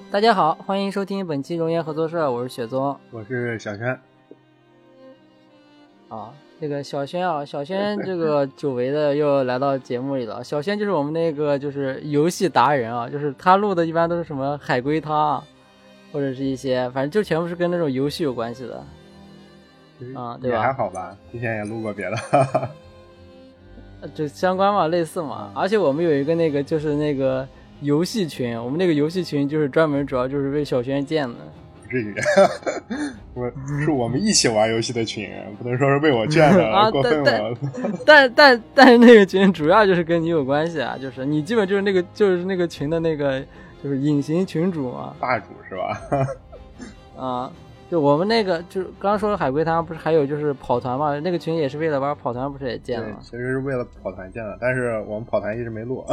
好，大家好，欢迎收听本期熔岩合作社，我是雪宗。我是小轩。啊，这个小轩啊，小轩这个久违的又来到节目里了。小轩就是我们那个就是游戏达人啊，就是他录的一般都是什么海龟汤，或者是一些反正就全部是跟那种游戏有关系的。啊，对吧？也还好吧，之前也录过别的。就相关嘛，类似嘛。而且我们有一个那个就是那个游戏群，我们那个游戏群就是专门主要就是为小轩建的。不至于，我是我们一起玩游戏的群，不能说是为我建的，啊过分了。但但但是那个群主要就是跟你有关系啊，就是你基本就是那个就是那个群的那个就是隐形群主嘛，霸主是吧？啊。就我们那个，就是刚刚说的海龟汤，不是还有就是跑团嘛？那个群也是为了玩跑团，不是也建了吗？其实是为了跑团建的，但是我们跑团一直没录。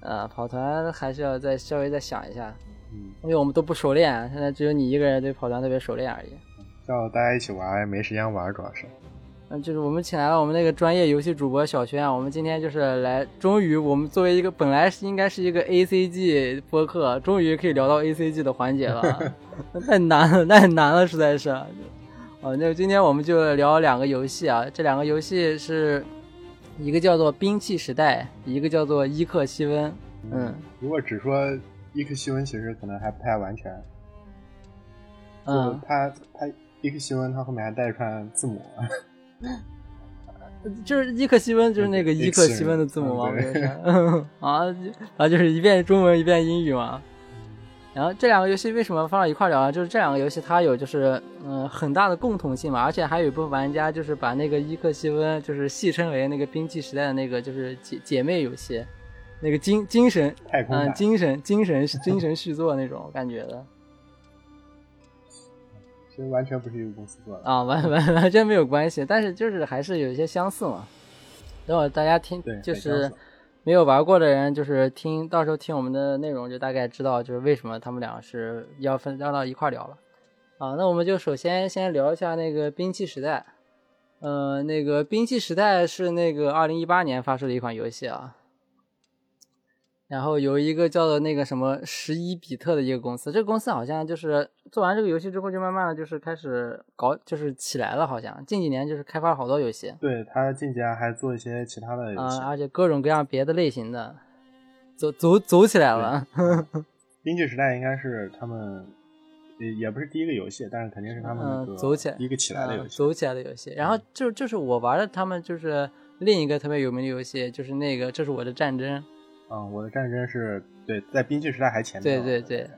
啊，跑团还是要再稍微再想一下，嗯，因为我们都不熟练，现在只有你一个人对跑团特别熟练而已。叫大家一起玩，没时间玩，主要是。嗯，就是我们请来了我们那个专业游戏主播小轩，我们今天就是来，终于我们作为一个本来是应该是一个 A C G 播客，终于可以聊到 A C G 的环节了，太难了，太难了，实在是。哦，那今天我们就聊两个游戏啊，这两个游戏是一个叫做《兵器时代》，一个叫做《伊克西温》。嗯，如果只说伊克西温，其实可能还不太完全。嗯，他他伊克西温，他后面还带一串字母。就是伊克西温，就是那个伊克西温的字母吗？啊，啊，就是一遍中文一遍英语嘛。然后这两个游戏为什么放到一块聊呢？就是这两个游戏它有就是嗯很大的共同性嘛，而且还有一部分玩家就是把那个伊克西温就是戏称为那个冰器时代的那个就是姐姐妹游戏，那个精精神嗯精神精神精神续作那种感觉的。其实完全不是一个公司做的啊，完完完全没有关系，但是就是还是有一些相似嘛。等会大家听，就是没有玩过的人，就是听到时候听我们的内容，就大概知道就是为什么他们俩是要分要到一块聊了。啊，那我们就首先先聊一下那个兵器时代。呃，那个兵器时代是那个二零一八年发售的一款游戏啊。然后有一个叫做那个什么十一比特的一个公司，这个公司好像就是做完这个游戏之后，就慢慢的就是开始搞，就是起来了，好像近几年就是开发了好多游戏。对他近几年还做一些其他的游戏，而且各种各样别的类型的，走走走起来了。冰器时代应该是他们，也也不是第一个游戏，但是肯定是他们走起来一个起来的游戏，走起来的游戏。然后就就是我玩的他们就是另一个特别有名的游戏，就是那个这是我的战争。嗯，我的战争是对，在兵器时代还前面。对对对，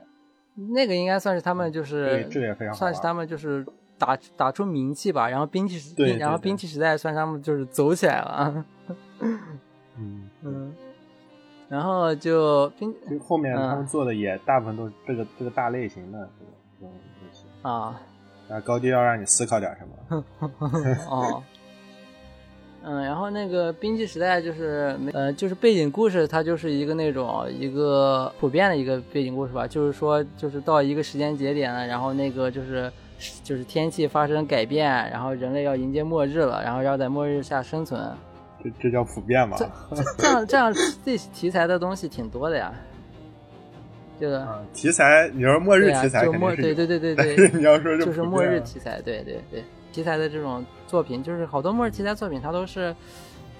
那个应该算是他们就是，这个也非常算是他们就是打打出名气吧。然后兵器时，然后兵器时代算他们就是走起来了。嗯嗯，然后就兵后面他们做的也大部分都是这个这个大类型的这个这种游戏啊。那，高低要让你思考点什么。哦。嗯，然后那个兵器时代就是呃，就是背景故事，它就是一个那种一个普遍的一个背景故事吧。就是说，就是到一个时间节点了，然后那个就是就是天气发生改变，然后人类要迎接末日了，然后要在末日下生存。这这叫普遍吗？这这样这样这题材的东西挺多的呀。这个题材，你说末日题材就末对对对对对，你要说就是末日题材，对对对。题材的这种作品，就是好多末日题材作品，它都是，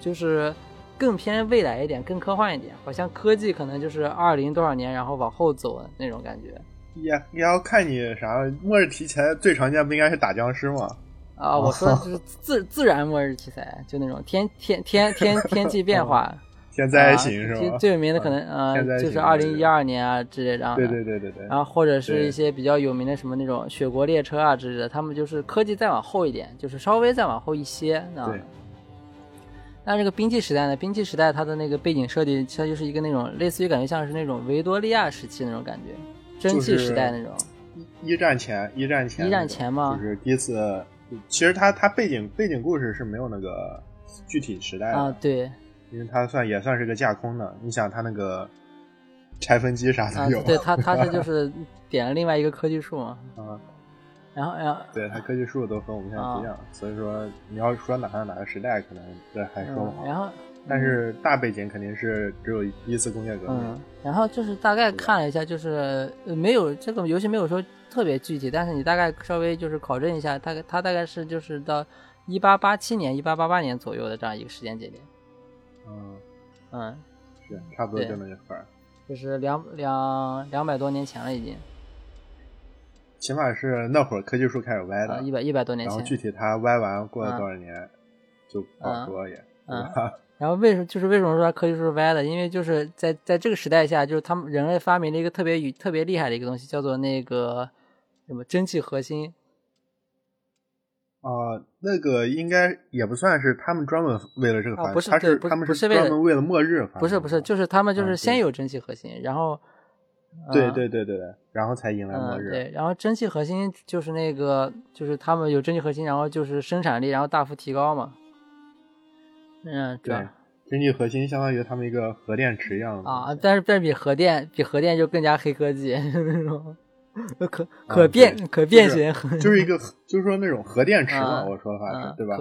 就是更偏未来一点，更科幻一点。好像科技可能就是二零多少年，然后往后走的那种感觉。也也要看你啥末日题材最常见不应该是打僵尸吗？啊，我说的就是自自然末日题材，就那种天天天天天气变化。天灾型是吧？最有名的可能呃，就是二零一二年啊之类的。对对对对对。然后或者是一些比较有名的什么那种雪国列车啊之类的，他们就是科技再往后一点，就是稍微再往后一些。对。那这个兵器时代呢？兵器时代它的那个背景设定，它就是一个那种类似于感觉像是那种维多利亚时期那种感觉，蒸汽时代那种。一战前，一战前。一战前吗？就是第一次。其实它它背景背景故事是没有那个具体时代的。啊，对。因为它算也算是个架空的，你想它那个拆分机啥的有，对 它它是就是点了另外一个科技树嘛，啊，然后然后对它科技树都和我们现在不一样，所以说你要说哪个哪个时代，可能这还说不好。然后但是大背景肯定是只有一次工业革命。嗯，然后就是大概看了一下，就是没有这个游戏没有说特别具体，但是你大概稍微就是考证一下，大概它大概是就是到一八八七年、一八八八年左右的这样一个时间节点。嗯嗯，是差不多就那一块儿，就是两两两百多年前了已经。起码是那会儿科技树开始歪的，一百一百多年前。然后具体它歪完过了多少年，就不好说也。嗯。然后为什么就是为什么说科技树是歪的？因为就是在在这个时代下，就是他们人类发明了一个特别特别厉害的一个东西，叫做那个什么蒸汽核心。啊，那个应该也不算是他们专门为了这个发明，不是，他是他们是专门为了末日不是不是，就是他们就是先有蒸汽核心，然后。对对对对对，然后才迎来末日。对，然后蒸汽核心就是那个，就是他们有蒸汽核心，然后就是生产力，然后大幅提高嘛。嗯，对，蒸汽核心相当于他们一个核电池一样的啊，但是但是比核电比核电就更加黑科技那种，可可变可变形，就是一个就是说那种核电池嘛，我说的话是对吧？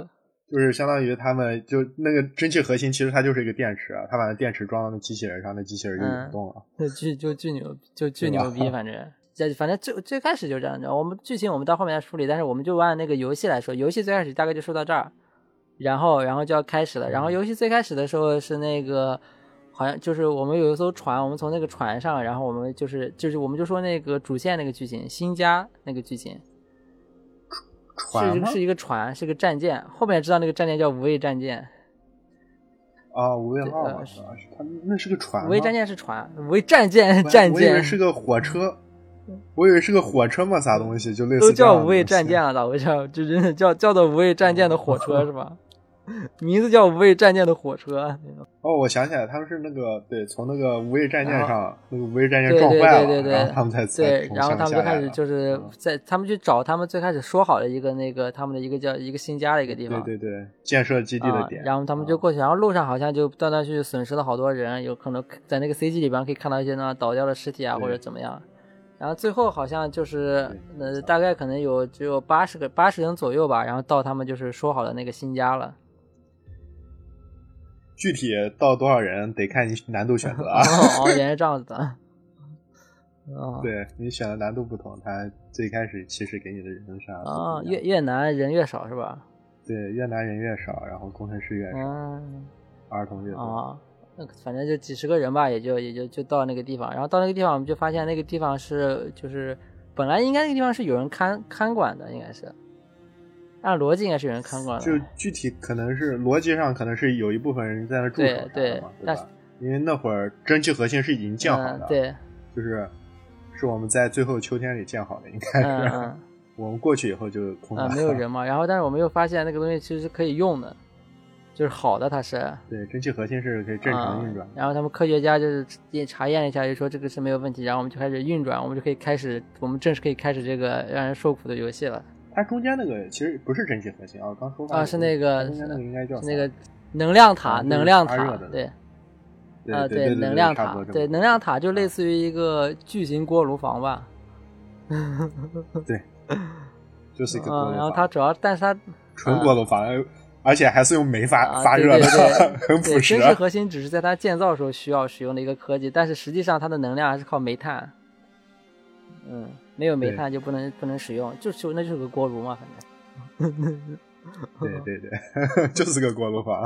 就是相当于他们就那个蒸汽核心，其实它就是一个电池，他把那电池装到那机器人上，那机器人就涌动了。那巨就巨牛，就巨牛逼，反正这反正最最开始就这样子。我们剧情我们到后面再梳理，但是我们就按那个游戏来说，游戏最开始大概就说到这儿，然后然后就要开始了。然后游戏最开始的时候是那个好像就是我们有一艘船，我们从那个船上，然后我们就是就是我们就说那个主线那个剧情，新家那个剧情。是是一个船，是个战舰。后面知道那个战舰叫无畏战舰。啊，无畏号是它那是个船。无畏战舰是船，无畏战舰战舰。我以为是个火车，我以为是个火车嘛，啥东西就类似。都叫无畏战舰了，咋回事？就真的叫叫做无畏战舰的火车 是吧？名字叫无畏战舰的火车。哦，我想起来，他们是那个对，从那个无畏战舰上，那个无畏战舰撞坏了，然后他们才对，然后他们就开始就是在他们去找他们最开始说好的一个那个他们的一个叫一个新家的一个地方，对对对，建设基地的点。然后他们就过去，然后路上好像就断断续续损失了好多人，有可能在那个 CG 里边可以看到一些那倒掉的尸体啊，或者怎么样。然后最后好像就是呃，大概可能有只有八十个八十人左右吧，然后到他们就是说好的那个新家了。具体到多少人得看你难度选择啊！哦，原来这样子的。哦，对你选的难度不同，它最开始其实给你的人是啊，越越难人越少是吧？对，越难人越少，然后工程师越少，儿童越多啊。那反正就几十个人吧，也就也就就到那个地方，然后到那个地方，我们就发现那个地方是就是本来应该那个地方是有人看看管的，应该是。按逻辑应该是有人看过的，就具体可能是逻辑上可能是有一部分人在那驻守对对，对吧？因为那会儿蒸汽核心是已经建好的，对，就是是我们在最后秋天里建好的，应该是。我们过去以后就空啊，没有人 嘛。然后，但是我们又发现那个东西其实是可以用的，就是好的，它是。对，蒸汽核心是可以正常运转。然后他们科学家就是也查验了一下，就说这个是没有问题。然后我们就开始运转，我们就可以开始，我们正式可以开始这个让人受苦的游戏了。它中间那个其实不是蒸汽核心啊，刚说啊是那个中间那个应该叫那个能量塔，能量塔对，啊对能量塔对能量塔就类似于一个巨型锅炉房吧，对，就是一个锅炉房。然后它主要，但是它纯锅炉房，而且还是用煤发发热的，很朴实。蒸汽核心只是在它建造时候需要使用的一个科技，但是实际上它的能量还是靠煤炭，嗯。没有煤炭就不能不能使用，就就那就是个锅炉嘛，反正。对对对，就是个锅炉房。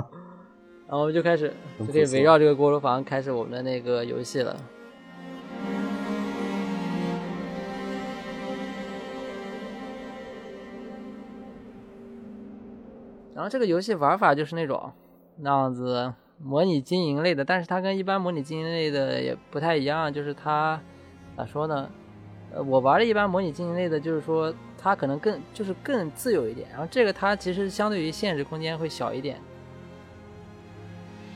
然后我们就开始就可以围绕这个锅炉房开始我们的那个游戏了。然后这个游戏玩法就是那种那样子模拟经营类的，但是它跟一般模拟经营类的也不太一样，就是它咋说呢？呃，我玩的一般模拟经营类的，就是说它可能更就是更自由一点，然后这个它其实相对于现实空间会小一点。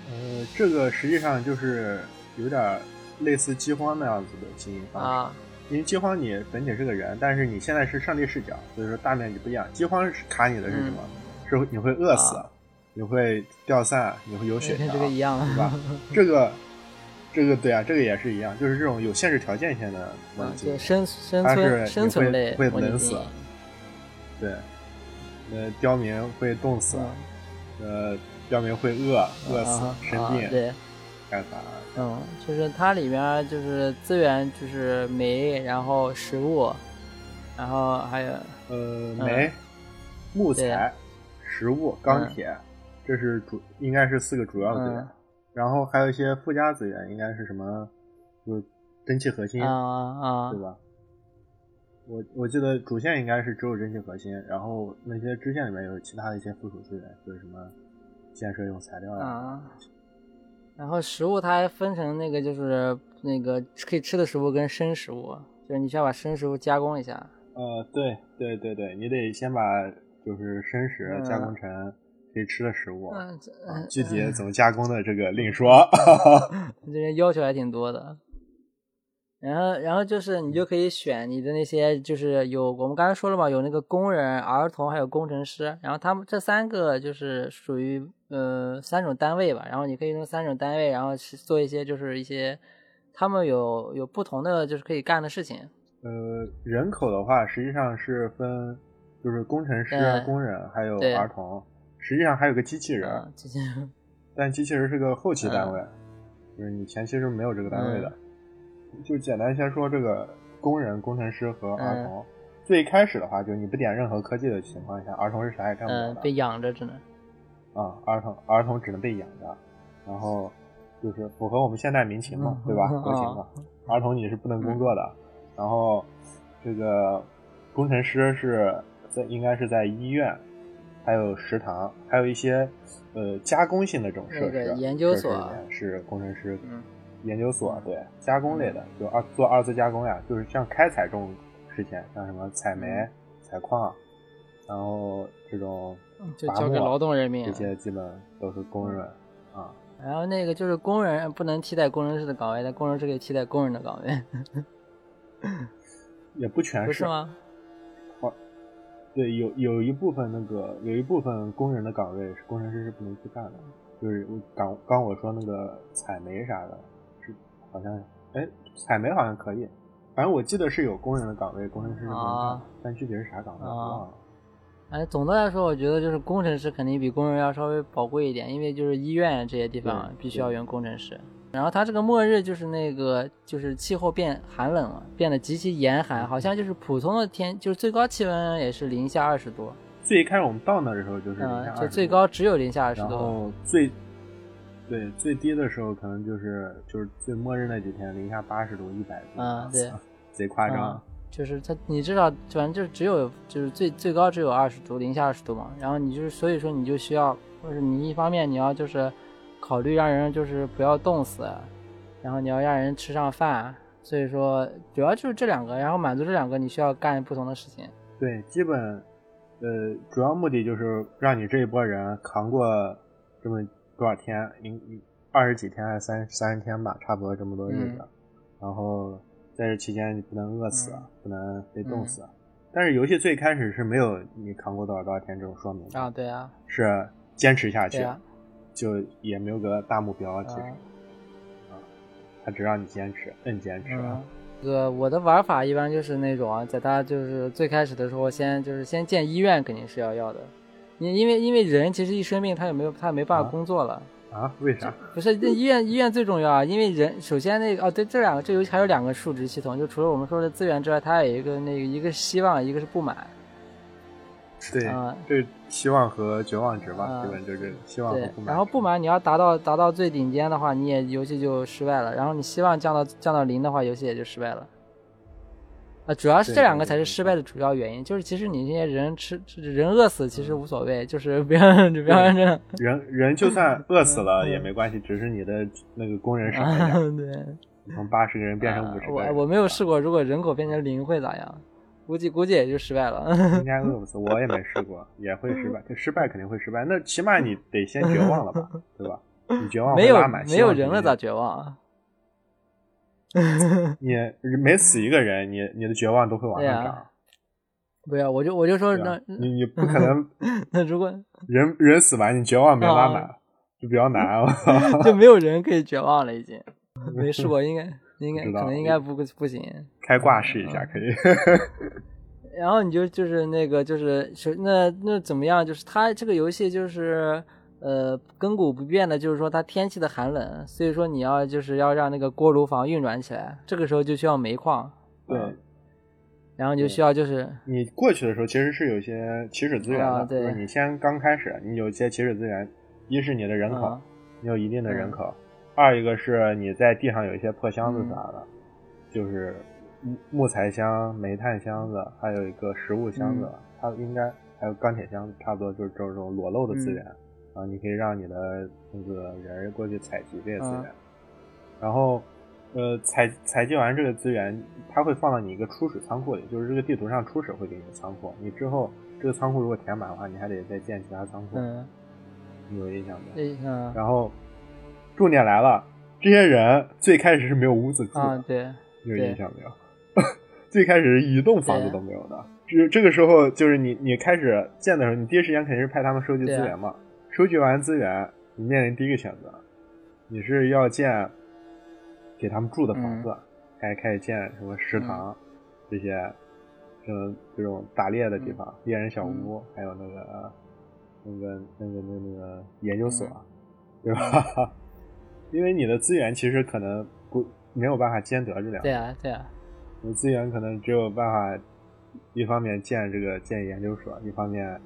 呃，这个实际上就是有点类似饥荒那样子的经营方式。啊。因为饥荒你本体是个人，但是你现在是上帝视角，所以说大面积不一样。饥荒卡你的是什么？是你会饿死，你会掉散，你会有血条，这个一样，对吧？这个。这个对啊，这个也是一样，就是这种有限制条件下的问题，生生存生存类会冷死，对，呃，刁民会冻死，呃，刁民会饿饿死生病，对，干啥？嗯，就是它里面就是资源就是煤，然后食物，然后还有呃煤、木材、食物、钢铁，这是主应该是四个主要资源，然后还有一些附加资源，应该是什么？就蒸汽核心啊啊，对吧？我我记得主线应该是只有蒸汽核心，然后那些支线里面有其他的一些附属资源，就是什么建设用材料啊。然后食物它还分成那个就是那个可以吃的食物跟生食物，就是你需要把生食物加工一下。呃，对对对对，你得先把就是生食加工成可以吃的食物，嗯具体怎么加工的这个另说。这边要求还挺多的。然后，然后就是你就可以选你的那些，就是有我们刚才说了嘛，有那个工人、儿童，还有工程师。然后他们这三个就是属于呃三种单位吧。然后你可以用三种单位，然后做一些就是一些他们有有不同的就是可以干的事情。呃，人口的话实际上是分就是工程师、工人还有儿童，实际上还有个机器人。机器人，但机器人是个后期单位，就是你前期是没有这个单位的。就简单先说这个工人、工程师和儿童。最开始的话，就你不点任何科技的情况下，儿童是啥也干不了的，被养着只能。啊，儿童儿童只能被养着，然后就是符合我们现代民情嘛，对吧？国情嘛，儿童你是不能工作的。然后这个工程师是在应该是在医院，还有食堂，还有一些呃加工性的这种设施，研究所是工程师。研究所对加工类的，就二做二次加工呀，就是像开采这种事情，像什么采煤、采矿，然后这种就交给劳动人民，这些基本都是工人啊。然后那个就是工人不能替代工程师的岗位，但工程师可以替代工人的岗位，也不全是吗？哦，对，有有一部分那个有一部分工人的岗位是工程师是不能去干的，就是刚刚我说那个采煤啥的。是好像，哎，采煤好像可以，反正我记得是有工人的岗位，工程师是啊，但具体是啥岗位我忘了。哎，总的来说，我觉得就是工程师肯定比工人要稍微宝贵一点，因为就是医院这些地方必须要用工程师。然后它这个末日就是那个就是气候变寒冷了，变得极其严寒，好像就是普通的天就是最高气温也是零下二十度。最开始我们到那的时候就是零下就最高只有零下二十度。然后最。对，最低的时候可能就是就是最末日那几天，零下八十度、一百度，嗯，对，贼夸张。就是它，你至少反正就只有就是最最高只有二十度，零下二十度嘛。然后你就是所以说你就需要，或者你一方面你要就是考虑让人就是不要冻死，然后你要让人吃上饭。所以说主要就是这两个，然后满足这两个，你需要干不同的事情。对，基本呃主要目的就是让你这一波人扛过这么。多少天？应二十几天还是三三十天吧，差不多这么多日子。然后在这期间你不能饿死，不能被冻死。但是游戏最开始是没有你扛过多少多少天这种说明啊，对啊，是坚持下去，就也没有个大目标其实啊，他只让你坚持，摁坚持。这个我的玩法一般就是那种啊，在他就是最开始的时候，先就是先建医院，肯定是要要的。因因为因为人其实一生病，他也没有他也没办法工作了啊？为啥？不是，那医院医院最重要啊！因为人首先那个哦，对，这两个这游戏还有两个数值系统，就除了我们说的资源之外，它有一个那个一个希望，一个是不满。对，这希望和绝望值吧，基本就是希望和不满。然后不满你要达到达到最顶尖的话，你也游戏就失败了。然后你希望降到降到零的话，游戏也就失败了。啊，主要是这两个才是失败的主要原因。就是其实你这些人吃人饿死其实无所谓，就是不要 不要这样。人人就算饿死了也没关系，只是你的那个工人少一点。对，从八十个人变成五十个。我我没有试过，如果人口变成零会咋样？估计估计也就失败了。应该饿不死，我也没试过，也会失败。失败肯定会失败，那起码你得先绝望了吧，对吧？你绝望没有没有人了咋绝望？你每死一个人，你你的绝望都会往上涨。不要，我就我就说那你你不可能。那如果人人死完，你绝望没拉满，就比较难了。就没有人可以绝望了，已经没试过，应该应该可能应该不不行。开挂试一下可以。然后你就就是那个就是那那怎么样？就是它这个游戏就是呃，亘古不变的就是说它天气的寒冷，所以说你要就是要让那个锅炉房运转起来，这个时候就需要煤矿。对。然后你就需要就是你过去的时候，其实是有一些起始资源的，就是你先刚开始，你有一些起始资源，一是你的人口，你有一定的人口；二一个是你在地上有一些破箱子啥的，就是木木材箱、煤炭箱子，还有一个食物箱子，它应该还有钢铁箱子，差不多就是这种裸露的资源啊，你可以让你的那个人过去采集这些资源，然后。呃，采采集完这个资源，它会放到你一个初始仓库里，就是这个地图上初始会给你仓库。你之后这个仓库如果填满的话，你还得再建其他仓库。嗯，你有印象没？印象。然后，重点来了，这些人最开始是没有屋子住的，对，你有印象没有？最开始一栋房子都没有的。这这个时候就是你你开始建的时候，你第一时间肯定是派他们收集资源嘛。收集完资源，你面临第一个选择，你是要建。给他们住的房子，还开始建什么食堂，这些，嗯，这种打猎的地方，猎人小屋，还有那个，那个，那个，那个那个研究所，对吧？因为你的资源其实可能不没有办法兼得这两。对啊，对啊。你资源可能只有办法，一方面建这个建研究所，一方面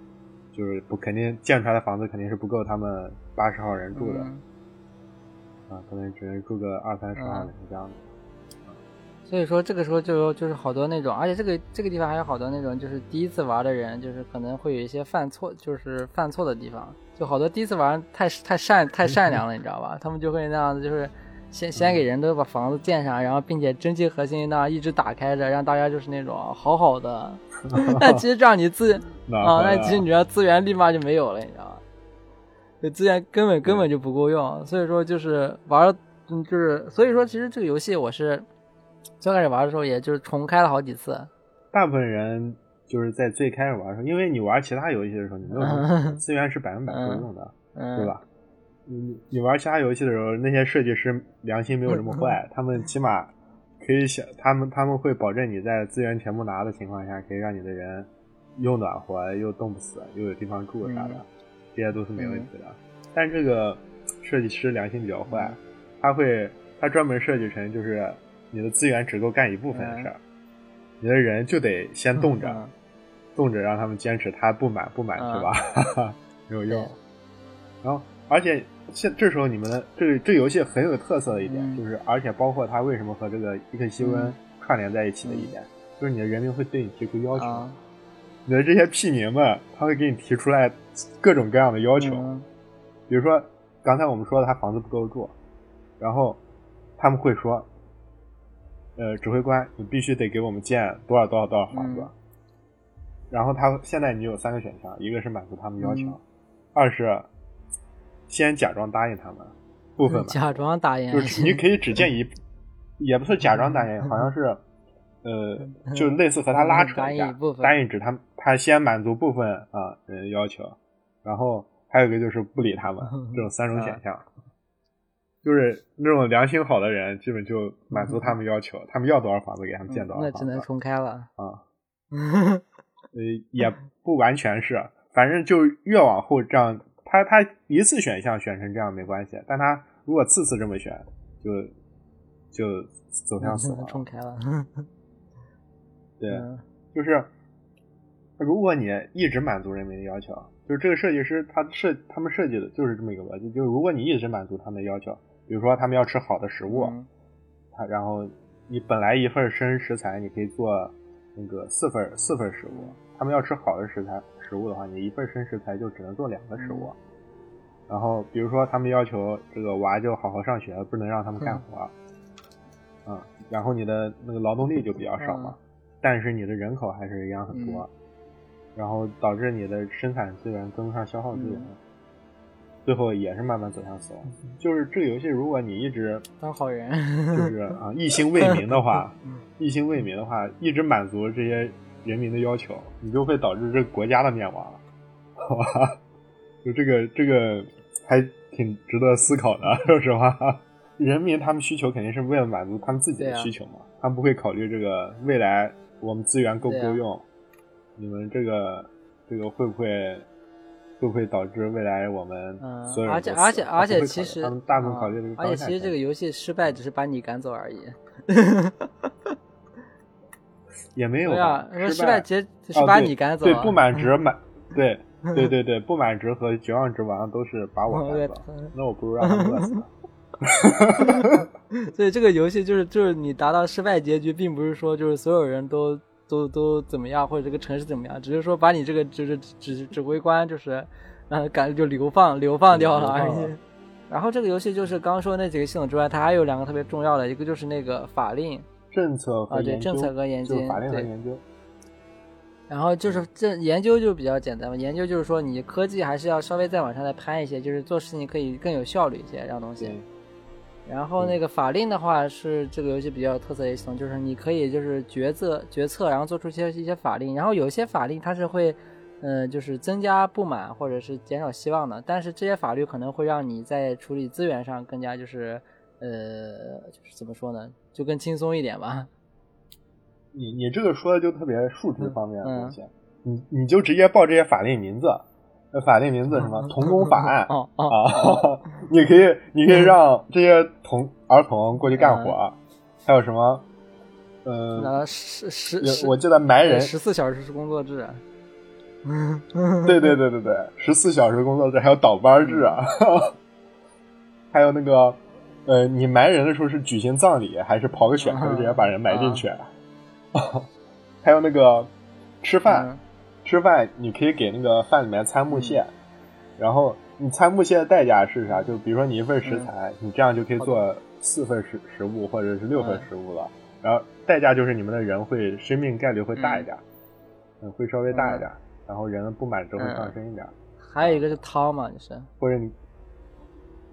就是不肯定建出来的房子肯定是不够他们八十号人住的。啊可能只能住个二三十号人这样的，所以说这个时候就就是好多那种，而且这个这个地方还有好多那种，就是第一次玩的人，就是可能会有一些犯错，就是犯错的地方，就好多第一次玩太太善太善良了，你知道吧？他们就会那样子，就是先先给人都把房子建上，然后并且蒸汽核心那一直打开着，让大家就是那种好好的。那其实这样你资啊，那其实你的资源立马就没有了，你知道吧？资源根本根本就不够用，所以说就是玩，嗯，就是所以说其实这个游戏我是最开始玩的时候，也就是重开了好几次。大部分人就是在最开始玩的时候，因为你玩其他游戏的时候，你没有什么 资源是百分百够用的，对吧？你你玩其他游戏的时候，那些设计师良心没有这么坏，他们起码可以想，他们他们会保证你在资源全部拿的情况下，可以让你的人又暖和又冻不死，又有地方住啥的。这些都是没问题的，但这个设计师良心比较坏，他会他专门设计成就是你的资源只够干一部分的事儿，你的人就得先冻着，冻着让他们坚持，他不买不买是吧？没有用。然后而且现这时候你们的这个这游戏很有特色的一点就是，而且包括它为什么和这个伊克西温串联在一起的一点，就是你的人民会对你提出要求。你的这些屁民们，他会给你提出来各种各样的要求，比如说刚才我们说的，他房子不够住，然后他们会说，呃，指挥官，你必须得给我们建多少多少多少房子。然后他现在你有三个选项，一个是满足他们要求，二是先假装答应他们部分，假装答应，就是你可以只建一，也不是假装答应，好像是。呃，就类似和他拉扯一下，答应只他他先满足部分啊人要求，然后还有一个就是不理他们，这种三种选项，就是那种良心好的人，基本就满足他们要求，他们要多少房子给他们建多少，那只能重开了啊。呃，也不完全是，反正就越往后这样，他他一次选项选成这样没关系，但他如果次次这么选，就就走向死亡，重开了。对，就是如果你一直满足人民的要求，就是这个设计师他设他们设计的就是这么一个逻辑，就是如果你一直满足他们的要求，比如说他们要吃好的食物，他然后你本来一份生食材你可以做那个四份四份食物，他们要吃好的食材食物的话，你一份生食材就只能做两个食物。然后比如说他们要求这个娃就好好上学，不能让他们干活，嗯，然后你的那个劳动力就比较少嘛。但是你的人口还是一样很多，然后导致你的生产资源跟不上消耗资源，最后也是慢慢走向死亡。就是这个游戏，如果你一直当好人，就是 啊一心为民的话，一心为民的话，一直满足这些人民的要求，你就会导致这个国家的灭亡，好吧？就这个这个还挺值得思考的，说实话。人民他们需求肯定是为了满足他们自己的需求嘛，他们不会考虑这个未来。我们资源够不够用？你们这个这个会不会会会不会导致未来我们所有而且而且而且其实他们大众考虑这个，而且其实这个游戏失败只是把你赶走而已，也没有啊，失败结是把你赶走，对不满值满，对对对对不满值和绝望值完都是把我赶走，那我不如让他饿死。所以这个游戏就是就是你达到失败结局，并不是说就是所有人都都都怎么样，或者这个城市怎么样，只是说把你这个就是指指挥官就是呃赶就流放流放掉了而已。然后这个游戏就是刚说那几个系统之外，它还有两个特别重要的，一个就是那个法令政策啊，对政策和研究，法令和研究。然后就是这研究就比较简单嘛，研究就是说你科技还是要稍微再往上再攀一些，就是做事情可以更有效率一些，这样东西。然后那个法令的话是这个游戏比较有特色的一系统，就是你可以就是决策决策，然后做出一些一些法令，然后有些法令它是会，呃，就是增加不满或者是减少希望的，但是这些法律可能会让你在处理资源上更加就是，呃，就是怎么说呢，就更轻松一点吧。你你这个说的就特别数值方面的东西，你你就直接报这些法令名字。法定名字什么童工法案啊？你可以，你可以让这些童儿童过去干活，还有什么？呃，十十，我记得埋人十四小时是工作制。对对对对对，十四小时工作制，还有倒班制啊，还有那个呃，你埋人的时候是举行葬礼，还是刨个选坑直接把人埋进去？还有那个吃饭。吃饭你可以给那个饭里面掺木屑，然后你掺木屑的代价是啥？就比如说你一份食材，你这样就可以做四份食食物或者是六份食物了。然后代价就是你们的人会生命概率会大一点，嗯，会稍微大一点，然后人的不满值会上升一点。还有一个是汤嘛，就是或者你，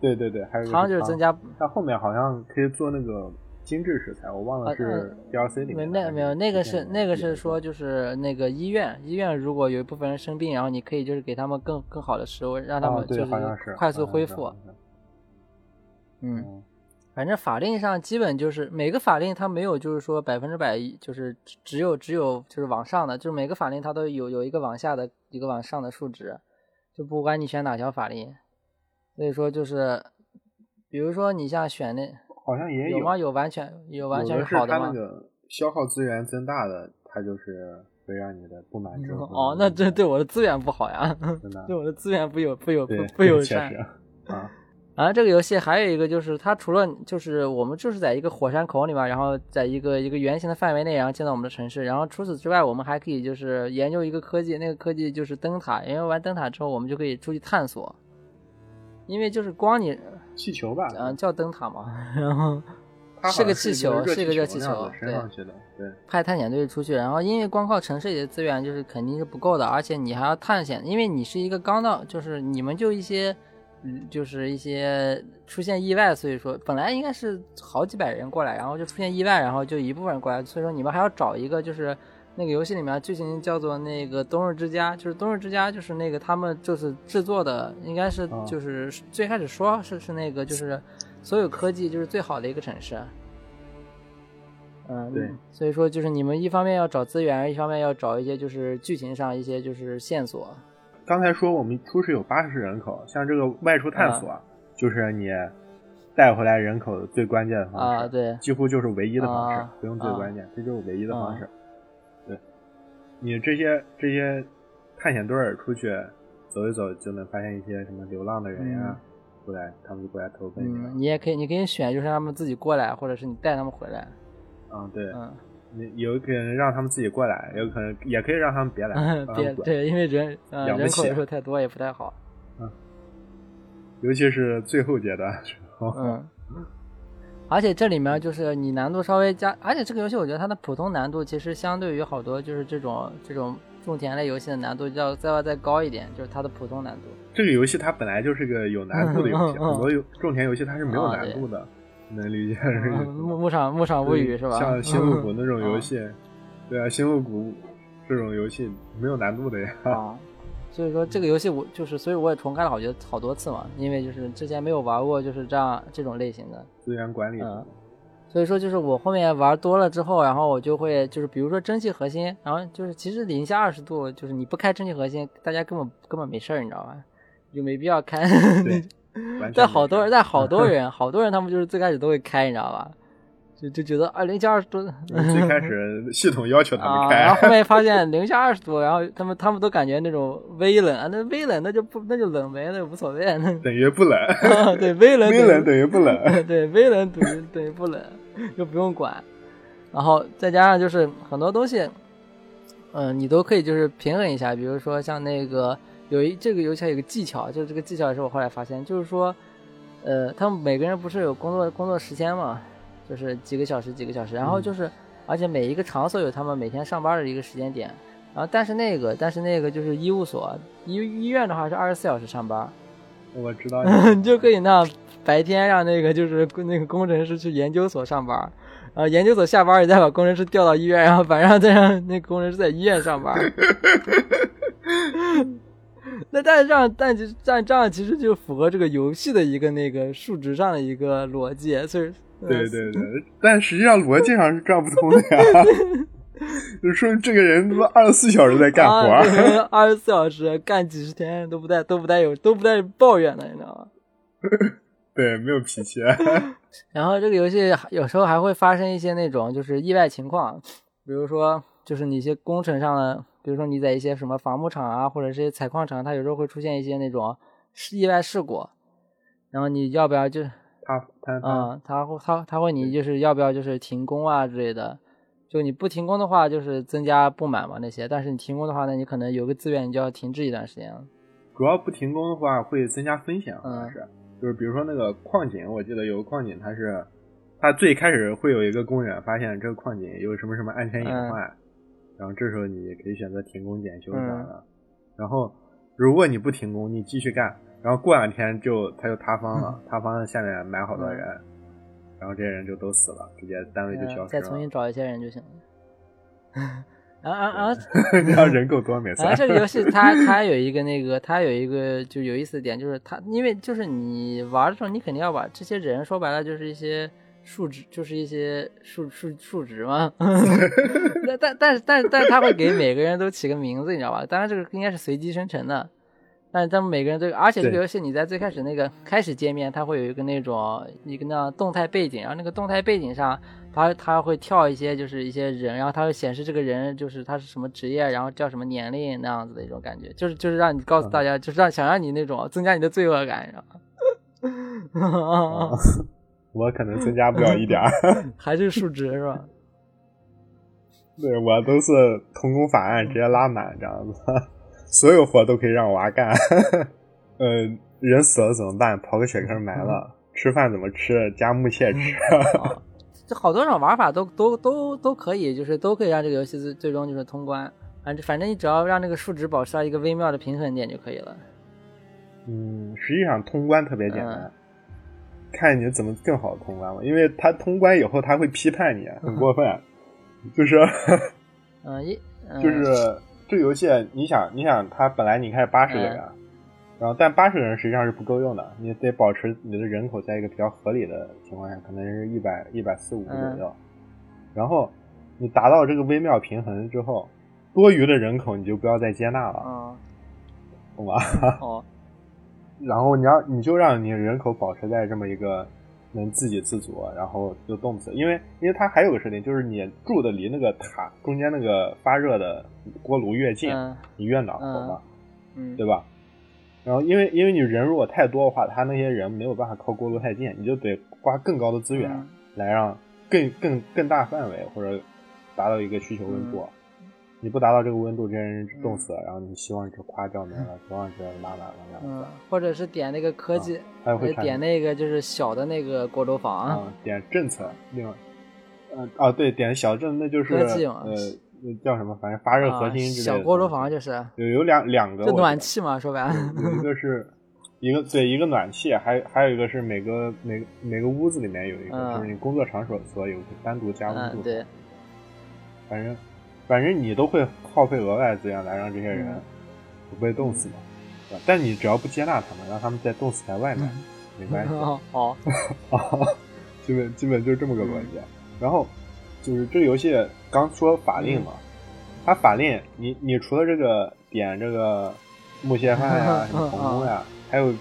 对对对，还有汤就是增加。它后面好像可以做那个。精致食材，我忘了是 DLC 里面。没那没有那个是那个是说就是那个医院医院如果有一部分人生病，然后你可以就是给他们更更好的食物，让他们就是快速恢复。嗯，反正法令上基本就是每个法令它没有就是说百分之百就是只有只有就是往上的，就是每个法令它都有有一个往下的一个往上的数值，就不管你选哪条法令。所以说就是比如说你像选那。好像也有吗？有完全有完全是好的那个消耗资源增大的，它就是会让你的不满值。哦，那这对我的资源不好呀，对我的资源不有不有不友 善啊。啊，这个游戏还有一个就是，它除了就是我们就是在一个火山口里面，然后在一个一个圆形的范围内，然后建造我们的城市。然后除此之外，我们还可以就是研究一个科技，那个科技就是灯塔。研究完灯塔之后，我们就可以出去探索。因为就是光你气球吧，嗯，叫灯塔嘛，然后是个气球，是个热气球，对，对，派探险队出去，然后因为光靠城市里的资源就是肯定是不够的，而且你还要探险，因为你是一个刚到，就是你们就一些，嗯，就是一些出现意外，所以说本来应该是好几百人过来，然后就出现意外，然后就一部分人过来，所以说你们还要找一个就是。那个游戏里面剧情叫做那个冬日之家，就是冬日之家，就是那个他们就是制作的，应该是就是最开始说是是那个就是所有科技就是最好的一个城市。嗯，对，所以说就是你们一方面要找资源，一方面要找一些就是剧情上一些就是线索。刚才说我们初始有八十人口，像这个外出探索，就是你带回来人口最关键的方式，啊，对，几乎就是唯一的方式，不用最关键，这就是唯一的方式。你这些这些探险队儿出去走一走，就能发现一些什么流浪的人呀，过来，他们就过来投奔你。你也可以，你可以选，就是让他们自己过来，或者是你带他们回来。嗯，对，嗯，你有可能让他们自己过来，有可能也可以让他们别来，别对，因为人嗯人口人数太多也不太好。嗯，尤其是最后阶段时候。嗯。而且这里面就是你难度稍微加，而且这个游戏我觉得它的普通难度其实相对于好多就是这种这种种田类游戏的难度要再要再高一点，就是它的普通难度。这个游戏它本来就是个有难度的游戏，很多有种田游戏它是没有难度的，能理解是牧牧场牧场物语是吧？像 星露谷那种游戏，对啊，星露谷这种游戏没有难度的呀。所以说这个游戏我就是，所以我也重开了好多好多次嘛，因为就是之前没有玩过就是这样这种类型的资源管理。嗯，所以说就是我后面玩多了之后，然后我就会就是比如说蒸汽核心，然后就是其实零下二十度，就是你不开蒸汽核心，大家根本根本没事儿，你知道吧？就没必要开。对但好多人，但好多人，好多人他们就是最开始都会开，你知道吧？就就觉得啊，零下二十度。最开始系统要求他们开，然后后面发现零下二十度，然后他们他们都感觉那种微冷啊，那微冷那就不那就冷呗，那无所谓，那等于不冷。对，微冷 微冷等于不冷。对，微冷等于等于不冷，就不用管。然后再加上就是很多东西，嗯，你都可以就是平衡一下，比如说像那个。有一这个游戏还有个技巧，就是这个技巧也是我后来发现，就是说，呃，他们每个人不是有工作工作时间嘛，就是几个小时几个小时，然后就是，而且每一个场所有他们每天上班的一个时间点，然后但是那个但是那个就是医务所医医院的话是二十四小时上班，我知道，你就可以那白天让那个就是那个工程师去研究所上班，然后研究所下班你再把工程师调到医院，然后晚上再让那工程师在医院上班。那但是这样，但就这样这样，其实就符合这个游戏的一个那个数值上的一个逻辑，所以对对对，但实际上逻辑上是转不通的呀。就说这个人他妈二十四小时在干活，二十四小时干几十天都不带都不带有都不带抱怨的，你知道吗？对，没有脾气。然后这个游戏有时候还会发生一些那种就是意外情况，比如说就是你一些工程上的。比如说你在一些什么伐木场啊，或者是采矿场，它有时候会出现一些那种意外事故，然后你要不要就他他嗯，他会他他会你就是要不要就是停工啊之类的，就你不停工的话就是增加不满嘛那些，但是你停工的话，那你可能有个资源你就要停滞一段时间了。主要不停工的话会增加风险，好像是，就是比如说那个矿井，我记得有个矿井，它是它最开始会有一个工人发现这个矿井有什么什么安全隐患。然后这时候你可以选择停工检修啥的，然后如果你不停工，你继续干，然后过两天就他就塌方了，塌方下面埋好多人，然后这些人就都死了，直接单位就消失了。再重新找一些人就行了。啊啊啊！你 要人够多没事。啊，这个游戏 它它有一个那个，它有一个就有意思的点，就是它因为就是你玩的时候，你肯定要把这些人说白了就是一些。数值就是一些数数数值嘛，但但但是但是但是他会给每个人都起个名字，你知道吧？当然这个应该是随机生成的，但是他们每个人都，而且这个游戏你在最开始那个开始界面，它会有一个那种一个那样动态背景，然后那个动态背景上，它它会跳一些就是一些人，然后它会显示这个人就是他是什么职业，然后叫什么年龄那样子的一种感觉，就是就是让你告诉大家，就是让想让你那种增加你的罪恶感，你知道吗？我可能增加不了一点儿，还是数值是吧？对我都是童工法案直接拉满这样子，所有活都可以让娃干。呃，人死了怎么办？刨个雪坑埋了。吃饭怎么吃？加木屑吃。这好多种玩法都都都都可以，就是都可以让这个游戏最最终就是通关。反正反正你只要让这个数值保持到一个微妙的平衡点就可以了。嗯，实际上通关特别简单。看你怎么更好通关了，因为他通关以后他会批判你，很过分，就是，嗯一，就是这游戏，你想你想他本来你开始八十个人，然后但八十个人实际上是不够用的，你得保持你的人口在一个比较合理的情况下，可能是一百一百四五左右，然后你达到这个微妙平衡之后，多余的人口你就不要再接纳了，懂吗？哦。然后你要你就让你人口保持在这么一个能自给自足，然后就冻死，因为因为它还有个设定，就是你住的离那个塔中间那个发热的锅炉越近，你越暖和嘛，对吧？然后因为因为你人如果太多的话，他那些人没有办法靠锅炉太近，你就得花更高的资源来让更更更大范围或者达到一个需求温度。你不达到这个温度，这些人冻死了。然后你希望值夸掉没了，希望值拉满了这样子。或者是点那个科技，还会点那个就是小的那个锅炉房。嗯，点政策，另外，嗯啊对，点小镇那就是科技嘛，呃，那叫什么？反正发热核心之类的。小锅炉房就是。有有两两个。就暖气嘛，说白了。一个是一个对一个暖气，还还有一个是每个每每个屋子里面有一个，就是你工作场所所有单独加温度。对。反正。反正你都会耗费额外资源来让这些人不被冻死嘛，但你只要不接纳他们，让他们再冻死在外面，没关系。哦，哦，基本基本就是这么个逻辑。然后就是这个游戏刚说法令嘛，它法令你你除了这个点这个木屑饭呀、什么童工呀，还有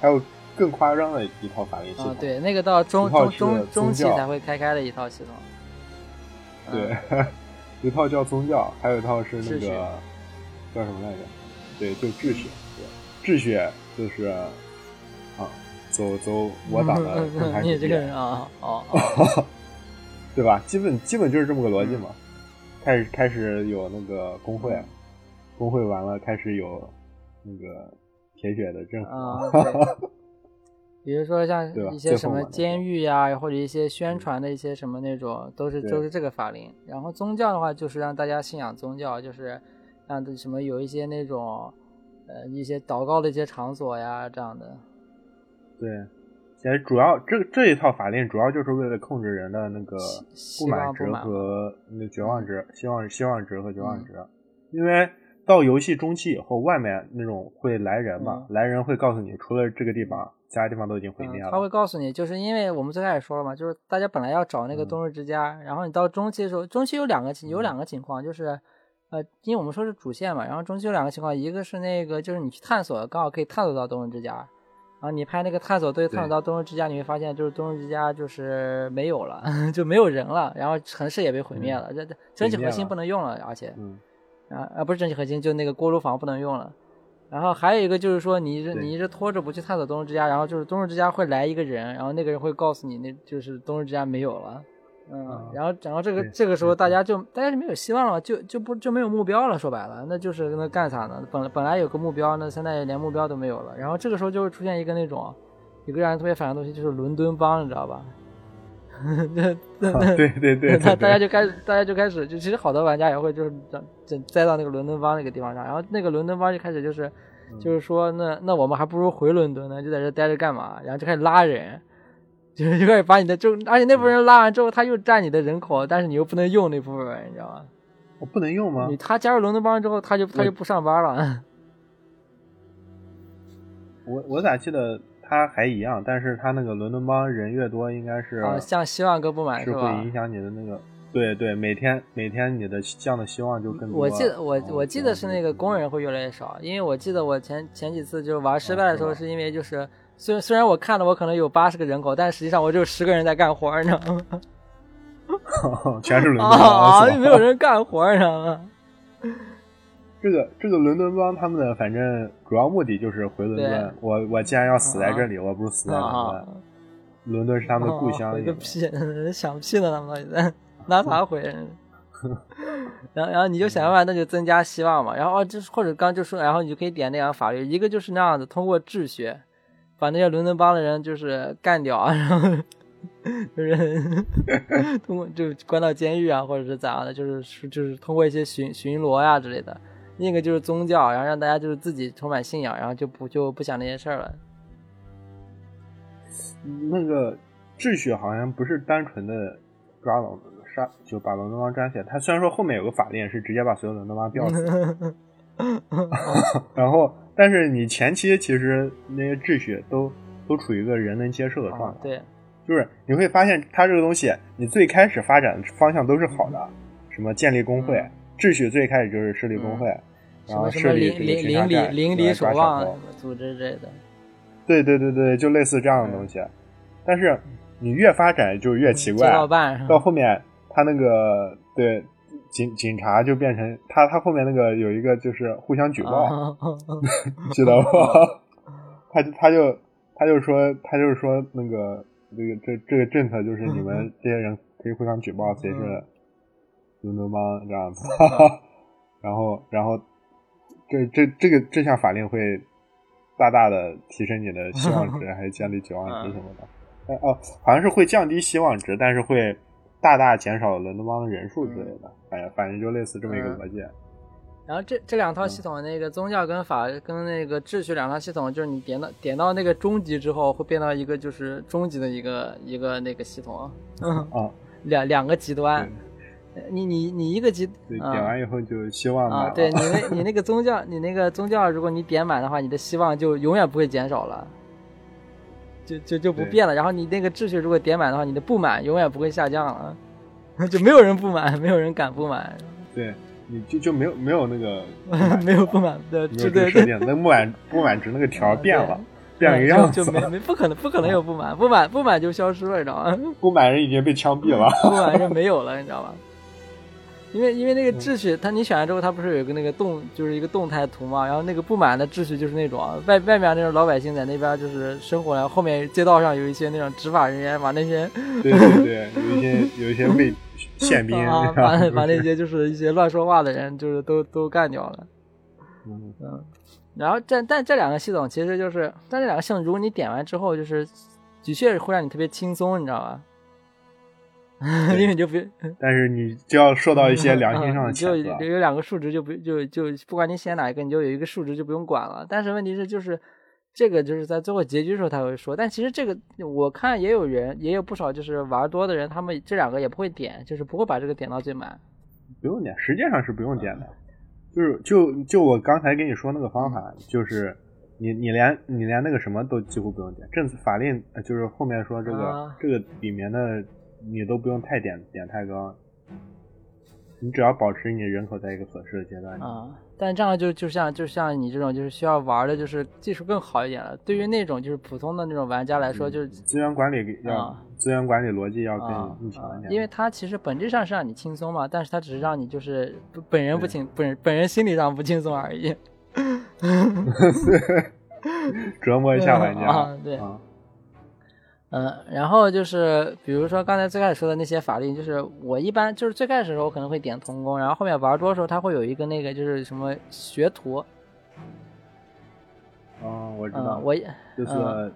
还有更夸张的一套法令系统。对，那个到中中中中期才会开开的一套系统。对，一套叫宗教，还有一套是那个叫什么来着？对，就秩序。对，秩序就是啊，走走我打的你这个人啊，哦，对吧？基本基本就是这么个逻辑嘛。开始开始有那个工会，工会完了开始有那个铁血的政府。比如说像一些什么监狱呀，或者一些宣传的一些什么那种，都是都是这个法令。然后宗教的话，就是让大家信仰宗教，就是让什么有一些那种呃一些祷告的一些场所呀这样的。对，其实主要这这一套法令主要就是为了控制人的那个不满值和那绝望值，希望希望值和绝望值，因为。到游戏中期以后，外面那种会来人嘛？来人会告诉你，除了这个地方，其他地方都已经毁灭了。他会告诉你，就是因为我们最开始说了嘛，就是大家本来要找那个冬日之家，然后你到中期的时候，中期有两个有两个情况，就是呃，因为我们说是主线嘛，然后中期有两个情况，一个是那个就是你去探索，刚好可以探索到冬日之家，然后你拍那个探索队探索到冬日之家，你会发现就是冬日之家就是没有了，就没有人了，然后城市也被毁灭了，这这蒸汽核心不能用了，而且。啊啊，不是蒸汽核心，就那个锅炉房不能用了。然后还有一个就是说，你一直你一直拖着不去探索冬日之家，然后就是冬日之家会来一个人，然后那个人会告诉你，那就是冬日之家没有了。嗯，然后然后这个这个时候大家就大家就没有希望了，就就不就没有目标了。说白了，那就是那干啥呢？本本来有个目标，那现在连目标都没有了。然后这个时候就会出现一个那种一个让人特别烦的东西，就是伦敦帮，你知道吧？对对对对，大大家就开始，大家就开始，就其实好多玩家也会就是栽栽到那个伦敦帮那个地方上，然后那个伦敦帮就开始就是，就是说那那我们还不如回伦敦呢，就在这待着干嘛？然后就开始拉人，就是就开始把你的就，而且那部分人拉完之后，他又占你的人口，但是你又不能用那部分人，你知道吗？我不能用吗？你他加入伦敦帮之后，他就他就不上班了。我我咋记得？他还一样，但是他那个伦敦帮人越多，应该是啊，像希望哥不满是会影响你的那个，对对，每天每天你的降的希望就更多。我记得我我记得是那个工人会越来越少，因为我记得我前前几次就是玩失败的时候，是因为就是虽虽然我看了我可能有八十个人口，但实际上我只有十个人在干活，你知道吗？全是伦敦啊，没有人干活，你知道吗？这个这个伦敦帮他们的反正主要目的就是回伦敦。我我既然要死在这里，我不如死在伦敦。伦敦是他们的故乡。一个屁！想屁呢，他们到底在 拿啥回？然后然后你就想办法，那就增加希望嘛。然后哦，就是或者刚就说，然后你就可以点那样法律，一个就是那样子，通过秩序把那些伦敦帮的人就是干掉，然后 就是 通过就关到监狱啊，或者是咋样的，就是就是通过一些巡巡逻呀之类的。另一个就是宗教，然后让大家就是自己充满信仰，然后就不就不想那些事儿了。那个秩序好像不是单纯的抓龙杀，就把伦敦帮抓起来。他虽然说后面有个法令是直接把所有的龙敦帮吊死，然后但是你前期其实那些秩序都都处于一个人能接受的状态。对，就是你会发现它这个东西，你最开始发展方向都是好的，什么建立工会。秩序最开始就是设立工会，然后设立这个邻里邻里守望组织之类的。对对对对，就类似这样的东西。但是你越发展就越奇怪，到后面他那个对警警察就变成他他后面那个有一个就是互相举报，记得不？他他就他就说他就是说那个这个这这个政策就是你们这些人可以互相举报谁是。伦敦帮这样子，然后，然后，这这这个这项法令会大大的提升你的希望值，还是降低绝望值什么的？哦，好像是会降低希望值，但是会大大减少伦敦帮的人数之类的。反正反正就类似这么一个逻辑。然后这这两套系统，那个宗教跟法跟那个秩序两套系统，就是你点到点到那个终极之后，会变到一个就是终极的一个一个那个系统。嗯啊，两两个极端。你你你一个极点完以后就希望啊，对你那你那个宗教，你那个宗教，如果你点满的话，你的希望就永远不会减少了。就就就不变了。然后你那个秩序如果点满的话，你的不满永远不会下降了，就没有人不满，没有人敢不满。对，你就就没有没有那个 没有不满的，对对对，那不满不满值那个条 变了，变个样子，就没没不可能不可能有不满，不满不满就消失了，你知道吗？不满人已经被枪毙了，不满人没有了，你知道吗？因为因为那个秩序，它你选完之后，它不是有一个那个动，就是一个动态图嘛。然后那个不满的秩序就是那种外外面那种老百姓在那边就是生活，然后后面街道上有一些那种执法人员把那些对对对，有一些有一些卫宪兵啊，把 把那些就是一些乱说话的人就是都都干掉了。嗯嗯，然后这但这两个系统其实就是，但这两个系统如果你点完之后，就是的确会让你特别轻松，你知道吧？因为你就不，但是你就要受到一些良心上的 就有两个数值就不就就不管你写哪一个，你就有一个数值就不用管了。但是问题是，就是这个就是在最后结局的时候他会说。但其实这个我看也有人也有不少就是玩多的人，他们这两个也不会点，就是不会把这个点到最满。不用点，实际上是不用点的。就是就就我刚才跟你说那个方法，就是你你连你连那个什么都几乎不用点。政法令就是后面说这个这个里面的。你都不用太点点太高，你只要保持你人口在一个合适的阶段啊。但这样就就像就像你这种就是需要玩的，就是技术更好一点了。对于那种就是普通的那种玩家来说，就是资源管理要资源管理逻辑要更更强一点。因为它其实本质上是让你轻松嘛，但是它只是让你就是本人不轻，本本人心理上不轻松而已。折磨一下玩家，对。嗯，然后就是比如说刚才最开始说的那些法令，就是我一般就是最开始的时候我可能会点童工，然后后面玩多的时候，他会有一个那个就是什么学徒。哦，我知道，我就是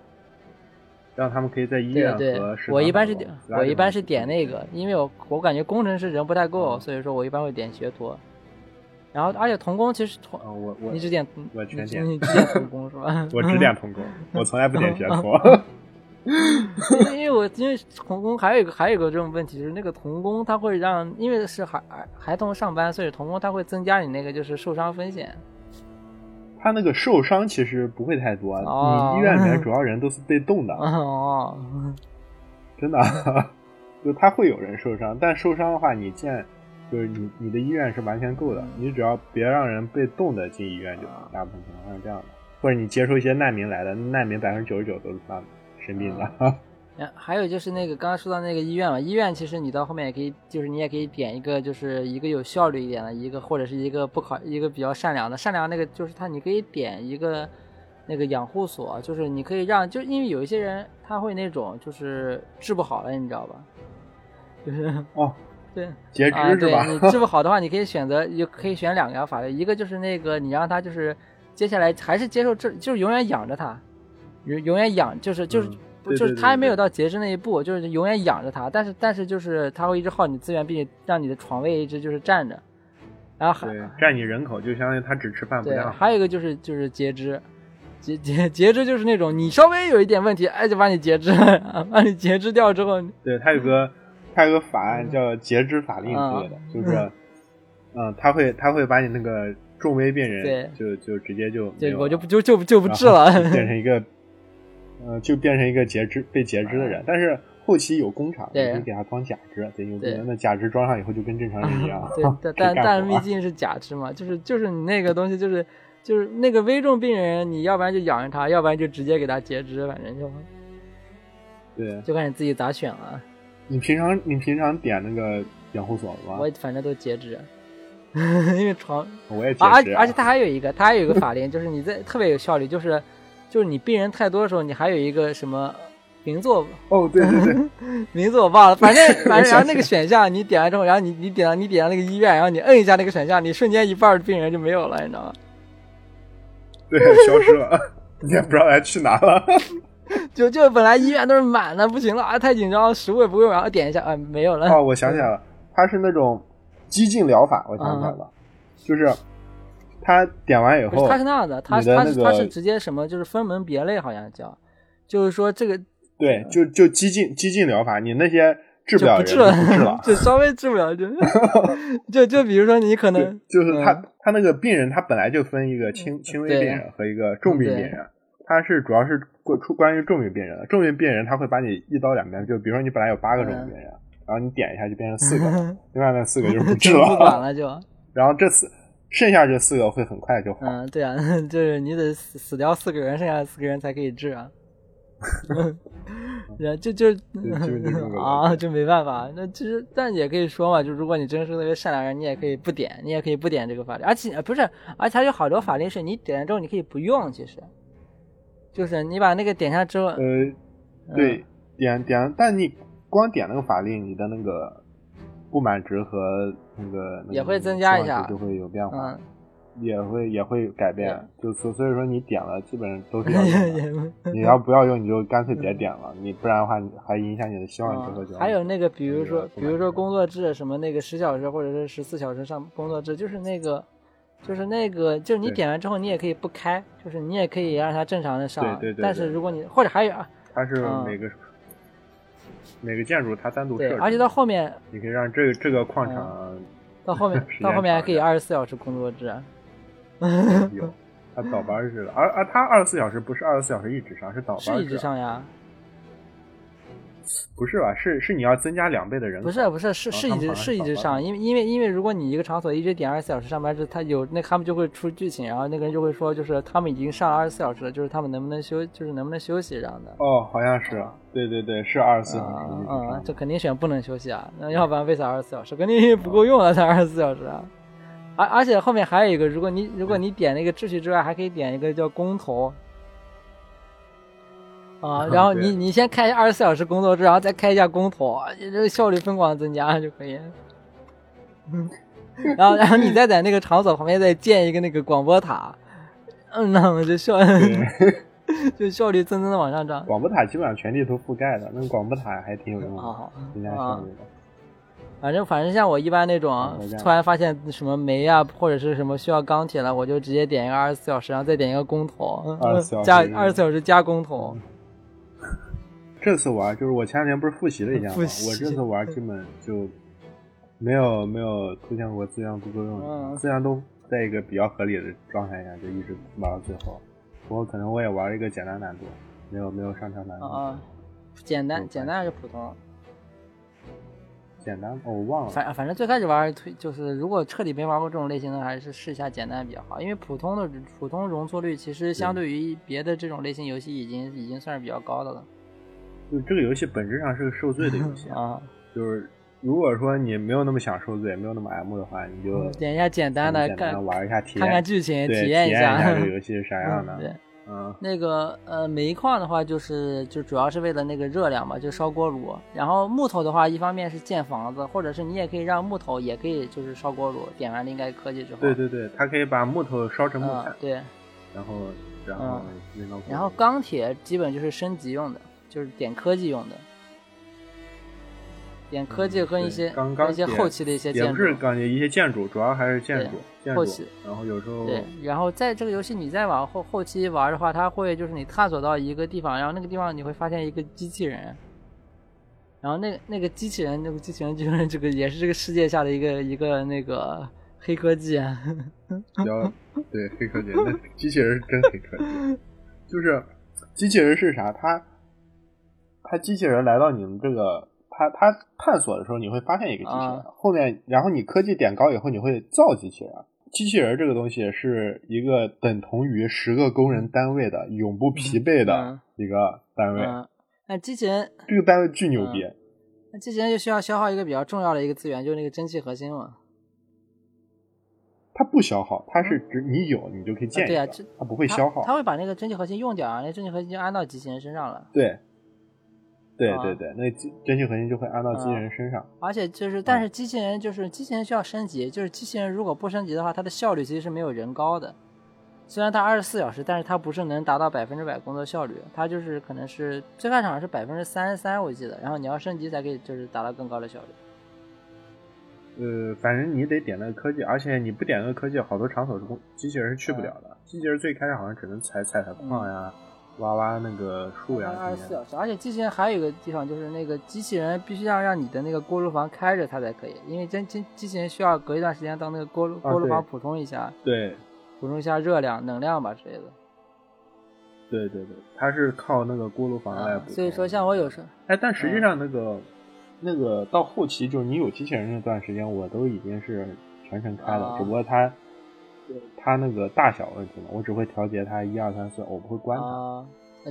让他们可以在医院和我一般是点我一般是点那个，因为我我感觉工程师人不太够，所以说我一般会点学徒。然后而且童工其实童，我我你只点我全点，你只点童工是吧？我只点童工，我从来不点学徒。因为我因为童工还有一个还有一个这种问题，就是那个童工他会让，因为是孩孩童上班，所以童工他会增加你那个就是受伤风险。他那个受伤其实不会太多，你医院里面主要人都是被动的。哦，真的，就他会有人受伤，但受伤的话，你见就是你你的医院是完全够的，你只要别让人被动的进医院就行，大部分情况是这样的。或者你接受一些难民来的，难民百分之九十九都是算的。生病了，啊，还有就是那个刚刚说到那个医院嘛，医院其实你到后面也可以，就是你也可以点一个，就是一个有效率一点的一个，或者是一个不考一个比较善良的，善良那个就是他，你可以点一个那个养护所，就是你可以让，就因为有一些人他会那种就是治不好了，你知道吧？就是哦，对，截肢是吧？你治不好的话，你可以选择，就可以选两个法律，一个就是那个你让他就是接下来还是接受治，就是永远养着他。永永远养就是就是就是他还没有到截肢那一步，就是永远养着他，但是但是就是他会一直耗你资源，并且让你的床位一直就是占着，然后还占你人口，就相当于他只吃饭不干。还有一个就是就是截肢，截截截肢就是那种你稍微有一点问题，哎就把你截肢，把你截肢掉之后。对他有个他有个法案叫截肢法令之类的，就是嗯他会他会把你那个重危病人就就直接就就我就不就就就不治了，变成 一个。呃，就变成一个截肢被截肢的人，但是后期有工厂，可以给他装假肢，对，有那假肢装上以后就跟正常人一样。对，但 但毕竟是假肢嘛，就是就是你那个东西，就是就是那个危重病人，你要不然就养着他，要不然就直接给他截肢，反正就对，就看你自己咋选了。你平常你平常点那个养护所吗？我反正都截肢，因为床我也截肢，而且他还有一个，他还有一个法令，就是你在特别有效率，就是。就是你病人太多的时候，你还有一个什么名字？哦，对对对，名字我忘了。反正 反正然后那个选项你点完之后，然后你你点到你点到那个医院，然后你摁一下那个选项，你瞬间一半病人就没有了，你知道吗？对，消失了，你也不知道他去哪了。就就本来医院都是满的，不行了啊，太紧张，食物也不够，然后点一下啊，没有了。哦，我想起来了，它是那种激进疗法，我想起来了，就是。他点完以后，他是那样的，他他他是直接什么，就是分门别类，好像叫，就是说这个对，就就激进激进疗法，你那些治不了人，治了，就稍微治不了就 就就比如说你可能就是他他那个病人，他本来就分一个轻轻微病人和一个重病病人，他是主要是关出关于重病病人的，重病病人他会把你一刀两断，就比如说你本来有八个重病病人，然后你点一下就变成四个，另外那四个就不治了，不管了就。然后这次剩下这四个会很快就好。嗯，对啊，就是你得死死掉四个人，剩下四个人才可以治啊。就就 啊，就没办法。那其实，但也可以说嘛，就如果你真是特别善良人，你也可以不点，你也可以不点这个法令。而且不是，而且它有好多法令是你点了之后你可以不用。其实，就是你把那个点下之后，呃，对，点点，但你光点那个法令，你的那个不满值和那个也会增加一下，就会有变化。也会也会改变，就所所以说你点了，基本上都是要用。你要不要用，你就干脆别点了。你不然的话，还影响你的希望值和交。还有那个，比如说，比如说工作制什么那个十小时或者是十四小时上工作制，就是那个，就是那个，就是你点完之后，你也可以不开，就是你也可以让它正常的上。对对对。但是如果你或者还有啊，它是每个每个建筑它单独设置，而且到后面你可以让这个这个矿场到后面到后面还可以二十四小时工作制。有，他倒班似的，而而他二十四小时不是二十四小时一直上，是倒班是一直上呀？不是吧？是是你要增加两倍的人？不是不是是是一直是一直上，因为因为因为如果你一个场所一直点二十四小时上班制，他有那他们就会出剧情，然后那个人就会说，就是他们已经上了二十四小时了，就是他们能不能休，就是能不能休息这样的。哦，好像是，对对对，是二十四小时。嗯，这肯定选不能休息啊，那要不然为啥二十四小时？肯定不够用了才二十四小时啊。而而且后面还有一个，如果你如果你点那个秩序之外，还可以点一个叫工头，啊，然后你你先开二十四小时工作制，然后再开一下工头，你这个效率疯狂增加就可以。嗯，然后然后你再在那个场所旁边再建一个那个广播塔，嗯，那我就效 就效率蹭蹭的往上涨。广播塔基本上全地图覆盖的，那个广播塔还挺有用的，增加效率的。反正反正像我一般那种，突然发现什么煤啊或者是什么需要钢铁了，我就直接点一个二十四小时，然后再点一个工头，加二十四小时加工头。这次玩就是我前两天不是复习了一下吗？我这次玩基本就没有没有出现过资源不够用，资源都在一个比较合理的状态下，就一直玩到最后。不过可能我也玩一个简单难度，没有没有上调难度。啊，简单简单还是普通？简单，我忘了。反反正最开始玩推就是，如果彻底没玩过这种类型的，还是试一下简单比较好。因为普通的普通容错率其实相对于别的这种类型游戏，已经已经算是比较高的了。就这个游戏本质上是个受罪的游戏 啊。就是如果说你没有那么想受罪，没有那么 M 的话，你就点一下简单的，看玩一下体验，看看剧情，体验一下这个游戏是 啥样的。对。嗯，那个呃，煤矿的话，就是就主要是为了那个热量嘛，就烧锅炉。然后木头的话，一方面是建房子，或者是你也可以让木头也可以就是烧锅炉，点完了应该科技之后。对对对，它可以把木头烧成木炭。对。然后，然后然后钢铁基本就是升级用的，就是点科技用的。点科技和一些一些后期的一些建筑，也不是感觉，一些建筑，主要还是建筑，后期。然后有时候对，然后在这个游戏你再往后后期玩的话，它会就是你探索到一个地方，然后那个地方你会发现一个机器人，然后那个那个机器人，那个机器人就是这个也是这个世界下的一个一个那个黑科技。比较 对黑科技，那机器人是真黑科技，就是机器人是啥？他他机器人来到你们这个。他他探索的时候，你会发现一个机器人，后面，然后你科技点高以后，你会造机器人。机器人这个东西是一个等同于十个工人单位的永不疲惫的一个单位。那机器人这个单位巨牛逼。那机器人就需要消耗一个比较重要的一个资源，就是那个蒸汽核心嘛。它不消耗，它是指你有你就可以建一个，它不会消耗。它会把那个蒸汽核心用掉啊，那蒸汽核心就安到机器人身上了。对。对对对，那蒸汽核心就会安到机器人身上。而且就是，但是机器人就是机器人需要升级，就是机器人如果不升级的话，它的效率其实是没有人高的。虽然它二十四小时，但是它不是能达到百分之百工作效率，它就是可能是最开始是百分之三十三，我记得。然后你要升级才可以，就是达到更高的效率。呃，反正你得点那个科技，而且你不点那个科技，好多场所是机器人是去不了的。机器人最开始好像只能采采采矿呀。挖挖那个树呀，二十四小时，而且机器人还有一个地方，就是那个机器人必须要让你的那个锅炉房开着，它才可以，因为真真机器人需要隔一段时间到那个锅炉锅炉房补充一下，对，补充一下热量、能量吧之类的。对对对，它是靠那个锅炉房来补。所以说，像我有时候，哎，但实际上那个那个到后期，就是你有机器人那段时间，我都已经是全程开了，只不过它它那个大小问题嘛，我只会调节它一二三四，我不会关它。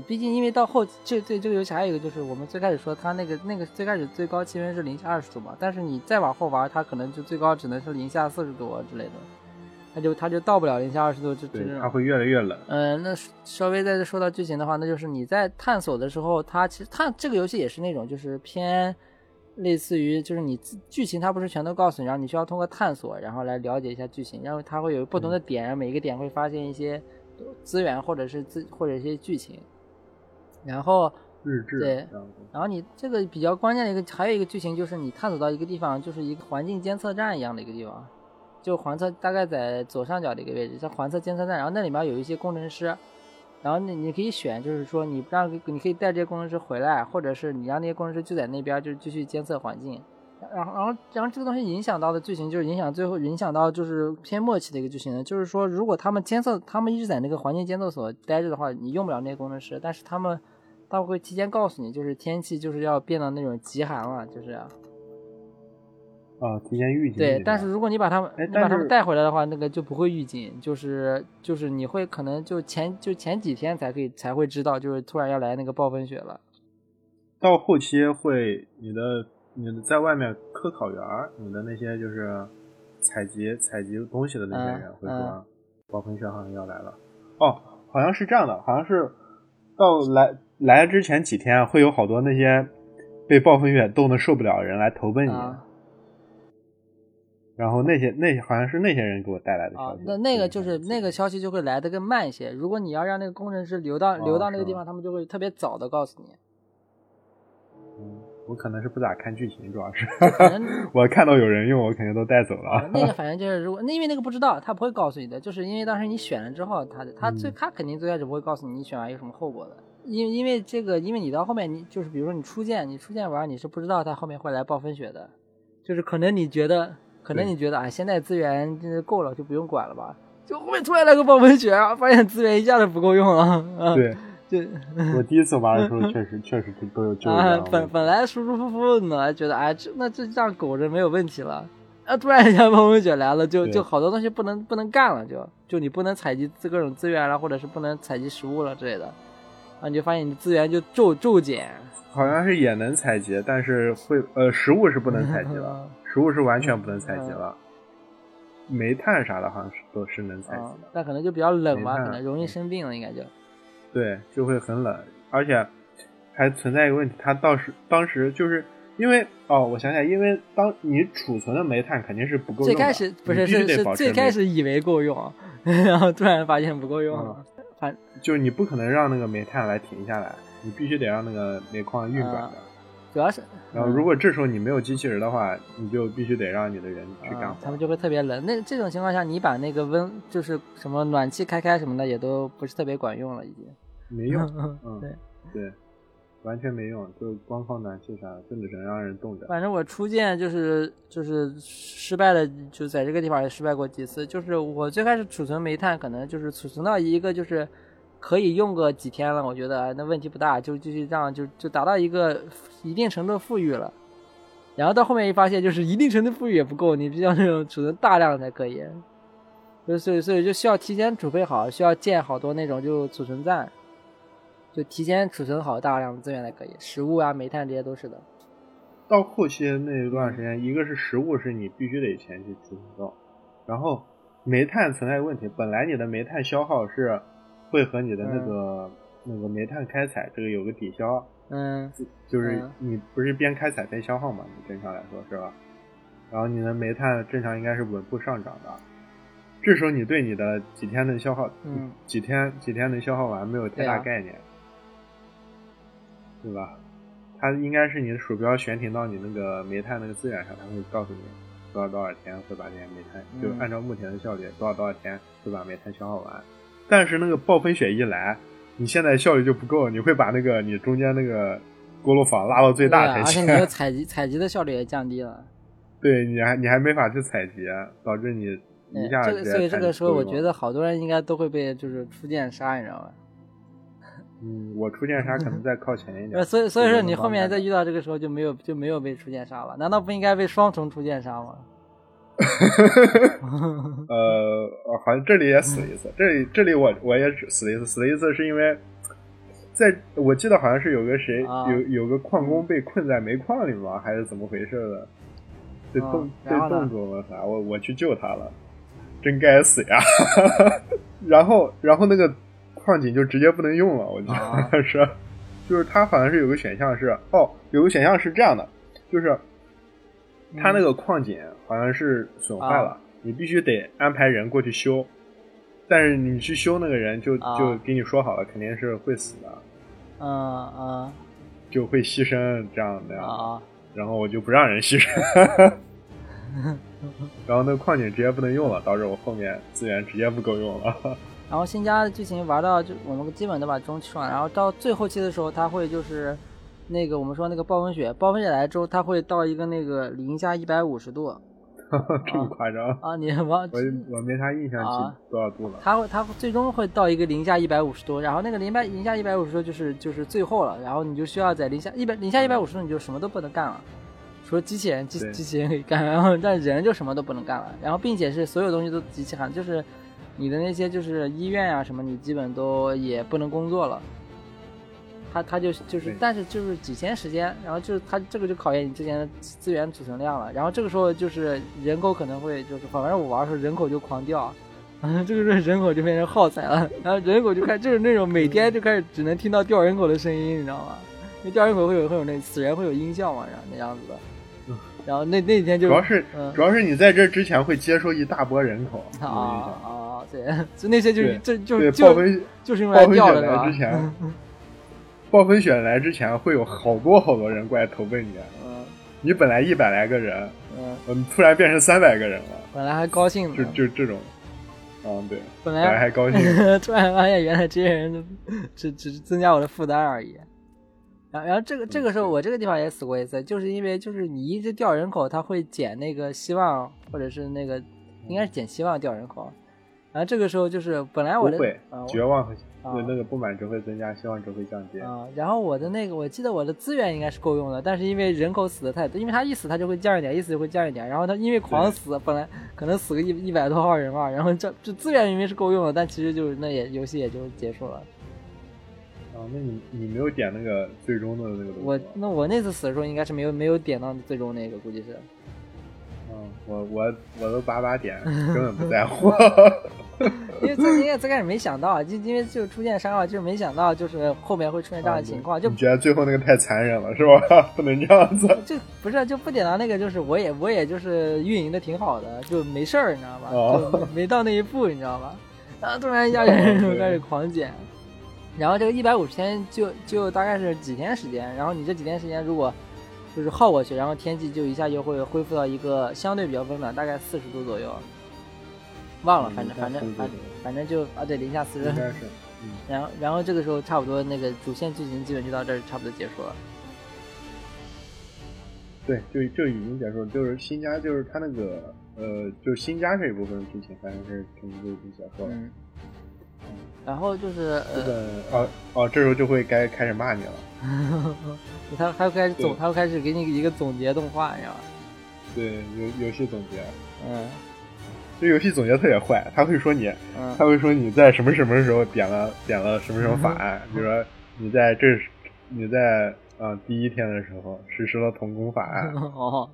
毕竟，因为到后这这这个游戏还有一个就是，我们最开始说它那个那个最开始最高气温是零下二十度嘛，但是你再往后玩，它可能就最高只能是零下四十度之类的，它就它就到不了零下二十度，就对，它会越来越冷。嗯，那稍微再说到剧情的话，那就是你在探索的时候，它其实它这个游戏也是那种就是偏类似于就是你剧情它不是全都告诉你，然后你需要通过探索然后来了解一下剧情，然后它会有不同的点，然后每一个点会发现一些资源或者是资或者一些剧情。然后，日志对，然后你这个比较关键的一个，还有一个剧情就是你探索到一个地方，就是一个环境监测站一样的一个地方，就环测大概在左上角的一个位置，叫环测监测站。然后那里面有一些工程师，然后你你可以选，就是说你让你可以带这些工程师回来，或者是你让那些工程师就在那边，就是继续监测环境。然后然后然后这个东西影响到的剧情，就是影响最后影响到就是偏末期的一个剧情呢，就是说如果他们监测，他们一直在那个环境监测所待着的话，你用不了那些工程师，但是他们。他会提前告诉你，就是天气就是要变到那种极寒了，就是啊，提前预警。对，但是如果你把他们你把他们带回来的话，那个就不会预警，就是就是你会可能就前就前几天才可以才会知道，就是突然要来那个暴风雪了。到后期会你的你的在外面科考员，你的那些就是采集采集东西的那些人会说暴风雪好像要来了。哦，好像是这样的，好像是到来。来之前几天会有好多那些被暴风雪冻得受不了的人来投奔你，然后那些那些好像是那些人给我带来的消息。那那个就是那个消息就会来的更慢一些。如果你要让那个工程师留到留到那个地方，他们就会特别早的告诉你。嗯，我可能是不咋看剧情，主要是 我看到有人用，我肯定都带走了。那个 反正就是如果那因为那个不知道，他不会告诉你的，就是因为当时你选了之后，他他最他肯定最开始不会告诉你你选完有什么后果的。因因为这个，因为你到后面，你就是比如说你初见，你初见玩，你是不知道他后面会来暴风雪的，就是可能你觉得，可能你觉得啊，现在资源够了，就不用管了吧？就后面突然来个暴风雪，发现资源一下子不够用了。对，就我第一次玩的时候，确实确实都有 就啊，本本来舒舒服服的，觉得哎，这那这这样苟着没有问题了，啊，突然一下暴风雪来了，就就好多东西不能不能干了，就就你不能采集各种资源了，或者是不能采集食物了之类的。啊，你就发现你资源就骤骤减，好像是也能采集，但是会呃，食物是不能采集了，食物是完全不能采集了。煤炭啥的，好像是都是能采集的，那可能就比较冷吧，可能容易生病了，应该就。对，就会很冷，而且还存在一个问题，它到时当时就是因为哦，我想想，因为当你储存的煤炭肯定是不够用，最开始不是是是最开始以为够用，然后突然发现不够用了。反就是你不可能让那个煤炭来停下来，你必须得让那个煤矿运转的。主要是，然后如果这时候你没有机器人的话，你就必须得让你的人去干活。他们就会特别冷。那这种情况下，你把那个温就是什么暖气开开什么的，也都不是特别管用了，已经没用。嗯，对对，完全没用，就光靠暖气啥，就只能让人冻着。反正我初见就是就是失败了，就在这个地方也失败过几次。就是我最开始储存煤炭，可能就是储存到一个就是。可以用个几天了，我觉得那问题不大，就继续这样，就就达到一个一定程度富裕了。然后到后面一发现，就是一定程度富裕也不够，你必须要那种储存大量才可以。所以所以就需要提前储备好，需要建好多那种就储存站，就提前储存好大量的资源才可以，食物啊、煤炭这些都是的。到后期那一段时间，一个是食物是你必须得前期储存到，然后煤炭存在问题，本来你的煤炭消耗是。会和你的那个那个煤炭开采这个有个抵消，嗯，就是你不是边开采边消耗嘛？你正常来说是吧？然后你的煤炭正常应该是稳步上涨的，这时候你对你的几天能消耗，嗯，几天几天能消耗完没有太大概念，对吧？它应该是你的鼠标悬停到你那个煤炭那个资源上，它会告诉你多少多少天会把这些煤炭，就按照目前的效率，多少多少天会把煤炭消耗完。但是那个暴风雪一来，你现在效率就不够，你会把那个你中间那个锅炉房拉到最大才行。而且你的采集采集的效率也降低了。对，你还你还没法去采集，导致你一下这个所以这个时候，我觉得好多人应该都会被就是出剑杀，你知道吧？嗯，我出剑杀可能再靠前一点。所以所以说你后面再遇到这个时候就没有就没有被出剑杀了？难道不应该被双重出剑杀吗？呃，好像这里也死了一次，这里这里我我也死了一次，死了一次是因为在我记得好像是有个谁有有个矿工被困在煤矿里吗？还是怎么回事的？被冻被冻住了啥？我我去救他了，真该死呀！然后然后那个矿井就直接不能用了，我记得是，就是他好像是有个选项是哦，有个选项是这样的，就是。他那个矿井好像是损坏了，你必须得安排人过去修，但是你去修那个人就就给你说好了，肯定是会死的，嗯嗯，就会牺牲这样那样，然后我就不让人牺牲，然后那个矿井直接不能用了，导致我后面资源直接不够用了。然后新加的剧情玩到就我们基本都把中期了，然后到最后期的时候，他会就是。那个我们说那个暴风雪，暴风雪来之后，它会到一个那个零下一百五十度，这么夸张啊？你忘 我我没啥印象记多少度了？它会它最终会到一个零下一百五十度，然后那个零百零下一百五十度就是就是最后了，然后你就需要在零下一百零下一百五十度你就什么都不能干了，除了机器人机机器人可以干，然后但人就什么都不能干了，然后并且是所有东西都极其寒，就是你的那些就是医院啊什么，你基本都也不能工作了。他他就就是，但是就是几天时间，然后就是他这个就考验你之前的资源储存量了。然后这个时候就是人口可能会就是，反正我玩的时候人口就狂掉，嗯，这个时候人口就变成耗材了。然后人口就开就是那种每天就开始只能听到掉人口的声音，你知道吗？因为掉人口会有会有那死人会有音效嘛，然后那样子的。然后那那几天就主要是主要是你在这之前会接收一大波人口啊啊，对，就那些就是这就就就是用来掉的之前。暴风雪来之前会有好多好多人过来投奔你，嗯，你本来一百来个人，嗯，嗯突然变成三百个人了，本来还高兴呢，就就这种，嗯，对，本来还高兴，突然发现原来这些人只只是增加我的负担而已，然后然后这个这个时候我这个地方也死过一次，就是因为就是你一直掉人口，他会减那个希望或者是那个应该是减希望掉人口，然后这个时候就是本来我的绝望和。对，那个不满值会增加，希望值会降低。啊，然后我的那个，我记得我的资源应该是够用的，但是因为人口死的太多，因为他一死他就会降一点，一死就会降一点。然后他因为狂死，本来可能死个一一百多号人嘛，然后这这资源明明是够用的，但其实就是那也游戏也就结束了。啊，那你你没有点那个最终的那个东西？我那我那次死的时候应该是没有没有点到最终那个，估计是。嗯，我我我都把把点，根本不在乎。因为最因为最开始没想到，就因为就出现伤害，就是没想到就是后面会出现这样的情况。就你觉得最后那个太残忍了，是吧？不能这样子。就不是就不点到那个，就是我也我也就是运营的挺好的，就没事儿，你知道吧？就没到那一步，你知道吧？然后突然一下人就开始狂减，然后这个一百五十天就就大概是几天时间，然后你这几天时间如果就是耗过去，然后天气就一下就会恢复到一个相对比较温暖，大概四十度左右。忘了，反正反正反反正就啊，对，零下四十。然后然后这个时候差不多那个主线剧情基本就到这儿，差不多结束了。对，就就已经结束了。就是新家，就是他那个呃，就是新家这一部分剧情，反正是全部都已经结束了。嗯。然后就是呃，哦哦，这时候就会该开始骂你了。他他会开始总，他会开始给你一个总结动画，你知道吧？对，游游戏总结。嗯。这游戏总结特别坏，他会说你，他会说你在什么什么时候点了点了什么什么法案，比如说你在这，你在啊第一天的时候实施了童工法案，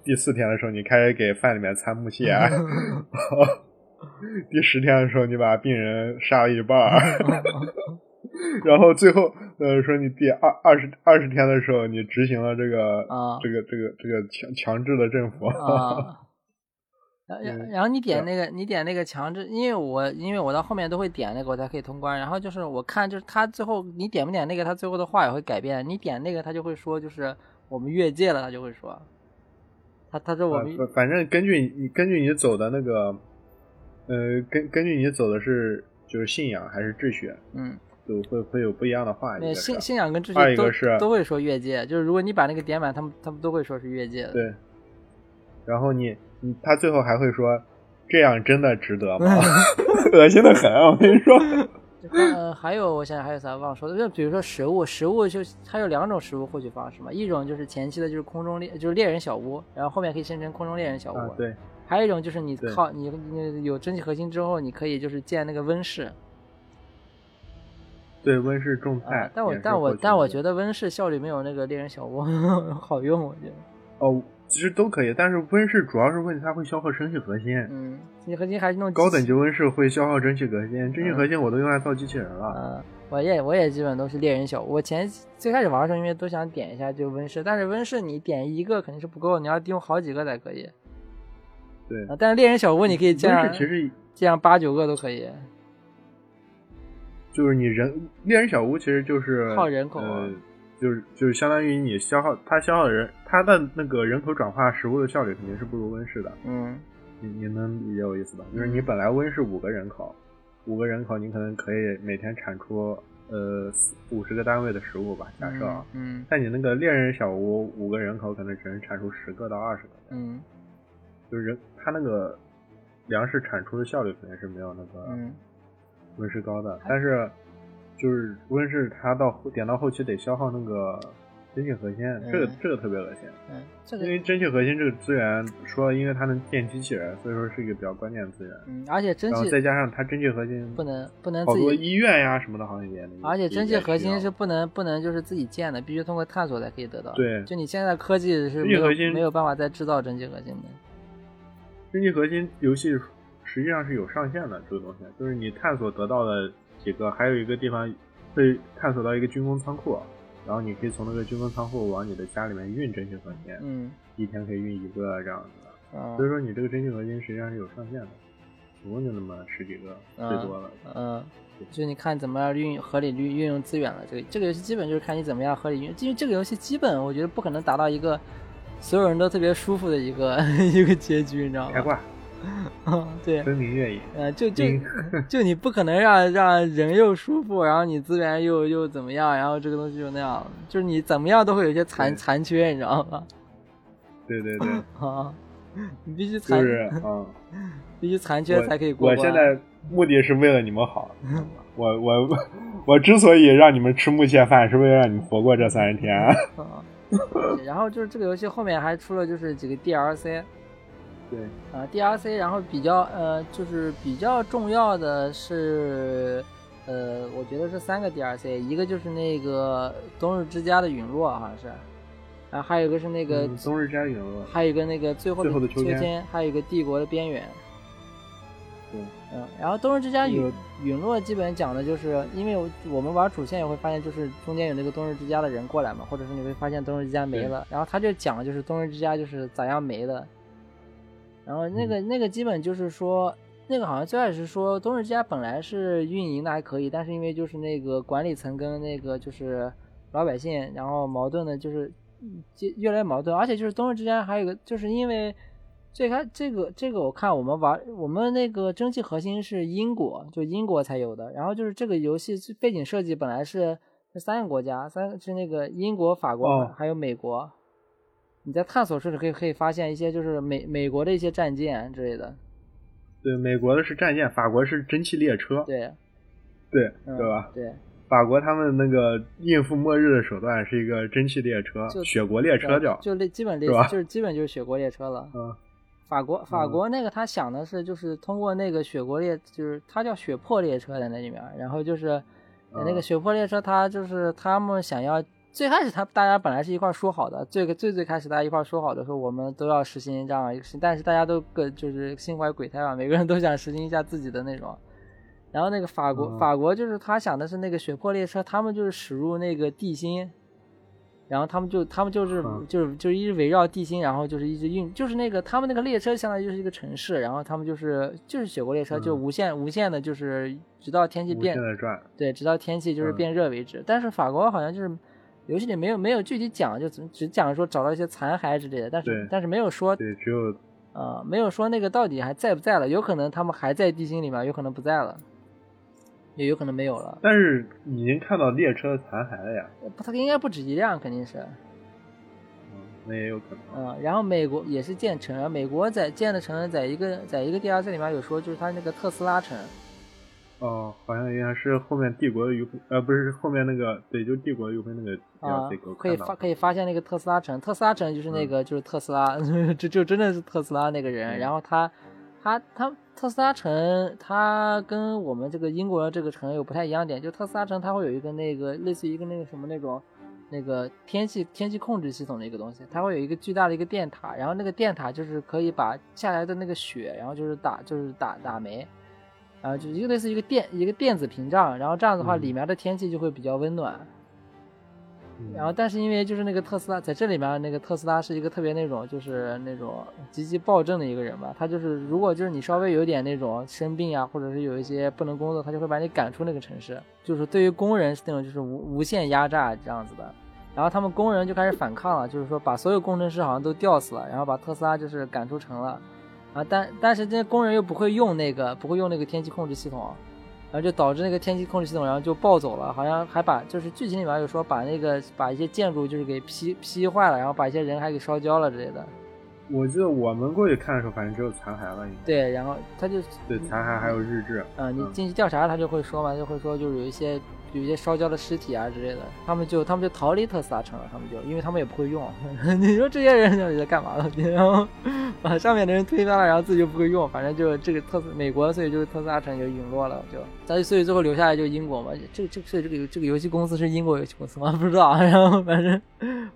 第四天的时候你开始给饭里面掺木屑，第十天的时候你把病人杀了一半，然后最后呃说你第二二十二十天的时候你执行了这个这个这个这个强强制的政府。然然后你点那个，你点那个强制，因为我因为我到后面都会点那个，我才可以通关。然后就是我看，就是他最后你点不点那个，他最后的话也会改变。你点那个，他就会说，就是我们越界了，他就会说，他他说我们反正根据你根据你走的那个，呃，根根据你走的是就是信仰还是秩序，嗯，就会会有不一样的话。那信信仰跟秩序都都会说越界，就是如果你把那个点满，他们他们都会说是越界的。对，然后你。他最后还会说：“这样真的值得吗？” 恶心的很，我跟你说。呃，还有我想想还有啥忘说的，就比如说食物，食物就它有两种食物获取方式嘛，一种就是前期的就是空中猎，就是猎人小屋，然后后面可以生成空中猎人小屋。对。还有一种就是你靠你你有蒸汽核心之后，你可以就是建那个温室。对，温室种菜。但我但我但我觉得温室效率没有那个猎人小屋 好用，我觉得。哦。其实都可以，但是温室主要是问题它会消耗蒸汽核心。嗯，蒸汽核心还是弄高等级温室会消耗蒸汽核心，蒸汽核心我都用来造机器人了。嗯，我也我也基本都是猎人小屋。我前最开始玩的时候，因为都想点一下就温室，但是温室你点一个肯定是不够，你要用好几个才可以。对，但是猎人小屋你可以这样，其实这样八九个都可以。就是你人猎人小屋其实就是靠人口。就是就是相当于你消耗它消耗的人，它的那个人口转化食物的效率肯定是不如温室的。嗯，你你能理解我意思吧？就是你本来温室五个人口，五个人口你可能可以每天产出呃五十个单位的食物吧，假设啊。嗯。但你那个猎人小屋五个人口可能只能产出十个到二十个。嗯。就是人它那个粮食产出的效率肯定是没有那个温室高的，但是。就是无论是，它到点到后期得消耗那个蒸汽核心，这个这个特别恶心。嗯，因为蒸汽核心这个资源，说因为它能建机器人，所以说是一个比较关键的资源。嗯，而且蒸汽，再加上它蒸汽核心不能不能好多医院呀什么的，好像也。而且蒸汽核心是不能不能就是自己建的，必须通过探索才可以得到。对，就你现在科技是没有没有办法再制造蒸汽核心的。蒸汽核心游戏实际上是有上限的，这个东西就是你探索得到的。几个，还有一个地方会探索到一个军工仓库，然后你可以从那个军工仓库往你的家里面运真心核心，嗯，一天可以运一个这样子的，所以说你这个真心核心实际上是有上限的，总共就那么十几个，最多了，嗯，就你看怎么样运合理运运用资源了，这个这个游戏基本就是看你怎么样合理运，因为这个游戏基本我觉得不可能达到一个所有人都特别舒服的一个 一个结局，你知道吗？开挂。嗯，对，分明月影。呃，就就就你不可能让让人又舒服，然后你资源又又怎么样，然后这个东西就那样，就是你怎么样都会有一些残残缺，你知道吗？对对 对。啊，你必须残，就是啊，必须残缺才可以过关。我现在目的是为了你们好，我我我之所以让你们吃木屑饭，是为了让你们活过这三十天。然后就是这个游戏后面还出了就是几个 DLC。对啊，DRC，然后比较呃，就是比较重要的是，呃，我觉得是三个 D R C，一个就是那个冬日之家的陨落，好像是，然后还有一个是那个冬日之家陨落，还有一个那个最后的秋天，还有一个帝国的边缘。对，嗯，然后冬日之家陨陨落基本讲的就是，因为我们玩主线也会发现，就是中间有那个冬日之家的人过来嘛，或者是你会发现冬日之家没了，然后他就讲就是冬日之家就是咋样没的。然后那个那个基本就是说，那个好像最开始说冬日之家本来是运营的还可以，但是因为就是那个管理层跟那个就是老百姓，然后矛盾的就是越越来越矛盾，而且就是冬日之家还有个就是因为最开这个这个我看我们玩我们那个蒸汽核心是英国，就英国才有的，然后就是这个游戏背景设计本来是是三个国家，三个是那个英国、法国还有美国。你在探索时可以可以发现一些就是美美国的一些战舰之类的，对，美国的是战舰，法国是蒸汽列车，对，对，对吧？对，法国他们那个应付末日的手段是一个蒸汽列车，雪国列车叫，就基本列就是基本就是雪国列车了。嗯，法国法国那个他想的是就是通过那个雪国列，就是他叫雪破列车在那里面，然后就是那个雪破列车，他就是他们想要。最开始他大家本来是一块说好的，最最最开始大家一块说好的说我们都要实行这样一个事，但是大家都各就是心怀鬼胎吧，每个人都想实行一下自己的那种。然后那个法国法国就是他想的是那个血泊列车，他们就是驶入那个地心，然后他们就他们就是就是就是一直围绕地心，然后就是一直运，就是那个他们那个列车相当于就是一个城市，然后他们就是就是血泊列车就无限无限的就是直到天气变对，直到天气就是变热为止。但是法国好像就是。游戏里没有没有具体讲，就只只讲说找到一些残骸之类的，但是但是没有说对，只有啊，没有说那个到底还在不在了，有可能他们还在地心里面，有可能不在了，也有可能没有了。但是已经看到列车的残骸了呀，不，它应该不止一辆，肯定是。嗯，那也有可能。嗯，然后美国也是建成，美国在建的城，在一个在一个 DLC 里面有说，就是它那个特斯拉城。哦，好像应该是后面帝国的余晖，呃，不是后面那个，对，就帝国的余晖那个啊，可以发可以发现那个特斯拉城，特斯拉城就是那个就是特斯拉，就就真的是特斯拉那个人。然后他他他特斯拉城，他跟我们这个英国的这个城有不太一样点，就特斯拉城它会有一个那个类似于一个那个什么那种那个天气天气控制系统的一个东西，它会有一个巨大的一个电塔，然后那个电塔就是可以把下来的那个雪，然后就是打就是打打煤。啊，就一个类似一个电一个电子屏障，然后这样子的话，里面的天气就会比较温暖。然后，但是因为就是那个特斯拉在这里面，那个特斯拉是一个特别那种就是那种极其暴政的一个人吧。他就是如果就是你稍微有点那种生病啊，或者是有一些不能工作，他就会把你赶出那个城市。就是对于工人是那种就是无无限压榨这样子的。然后他们工人就开始反抗了，就是说把所有工程师好像都吊死了，然后把特斯拉就是赶出城了。啊，但但是这些工人又不会用那个，不会用那个天气控制系统，然后就导致那个天气控制系统，然后就暴走了。好像还把就是剧情里面有说把那个把一些建筑就是给劈劈坏了，然后把一些人还给烧焦了之类的。我记得我们过去看的时候，反正只有残骸了。对，然后他就对残骸还有日志。嗯，你进去调查，他就会说嘛，就会说就是有一些。有一些烧焦的尸体啊之类的，他们就他们就逃离特斯拉城了，他们就因为他们也不会用。你说这些人到底在干嘛呢？然后把上面的人推翻了，然后自己就不会用，反正就这个特斯美国，所以就特斯拉城就陨落了，就但所以最后留下来就英国嘛。这这这这个这个游戏公司是英国游戏公司吗？不知道。然后反正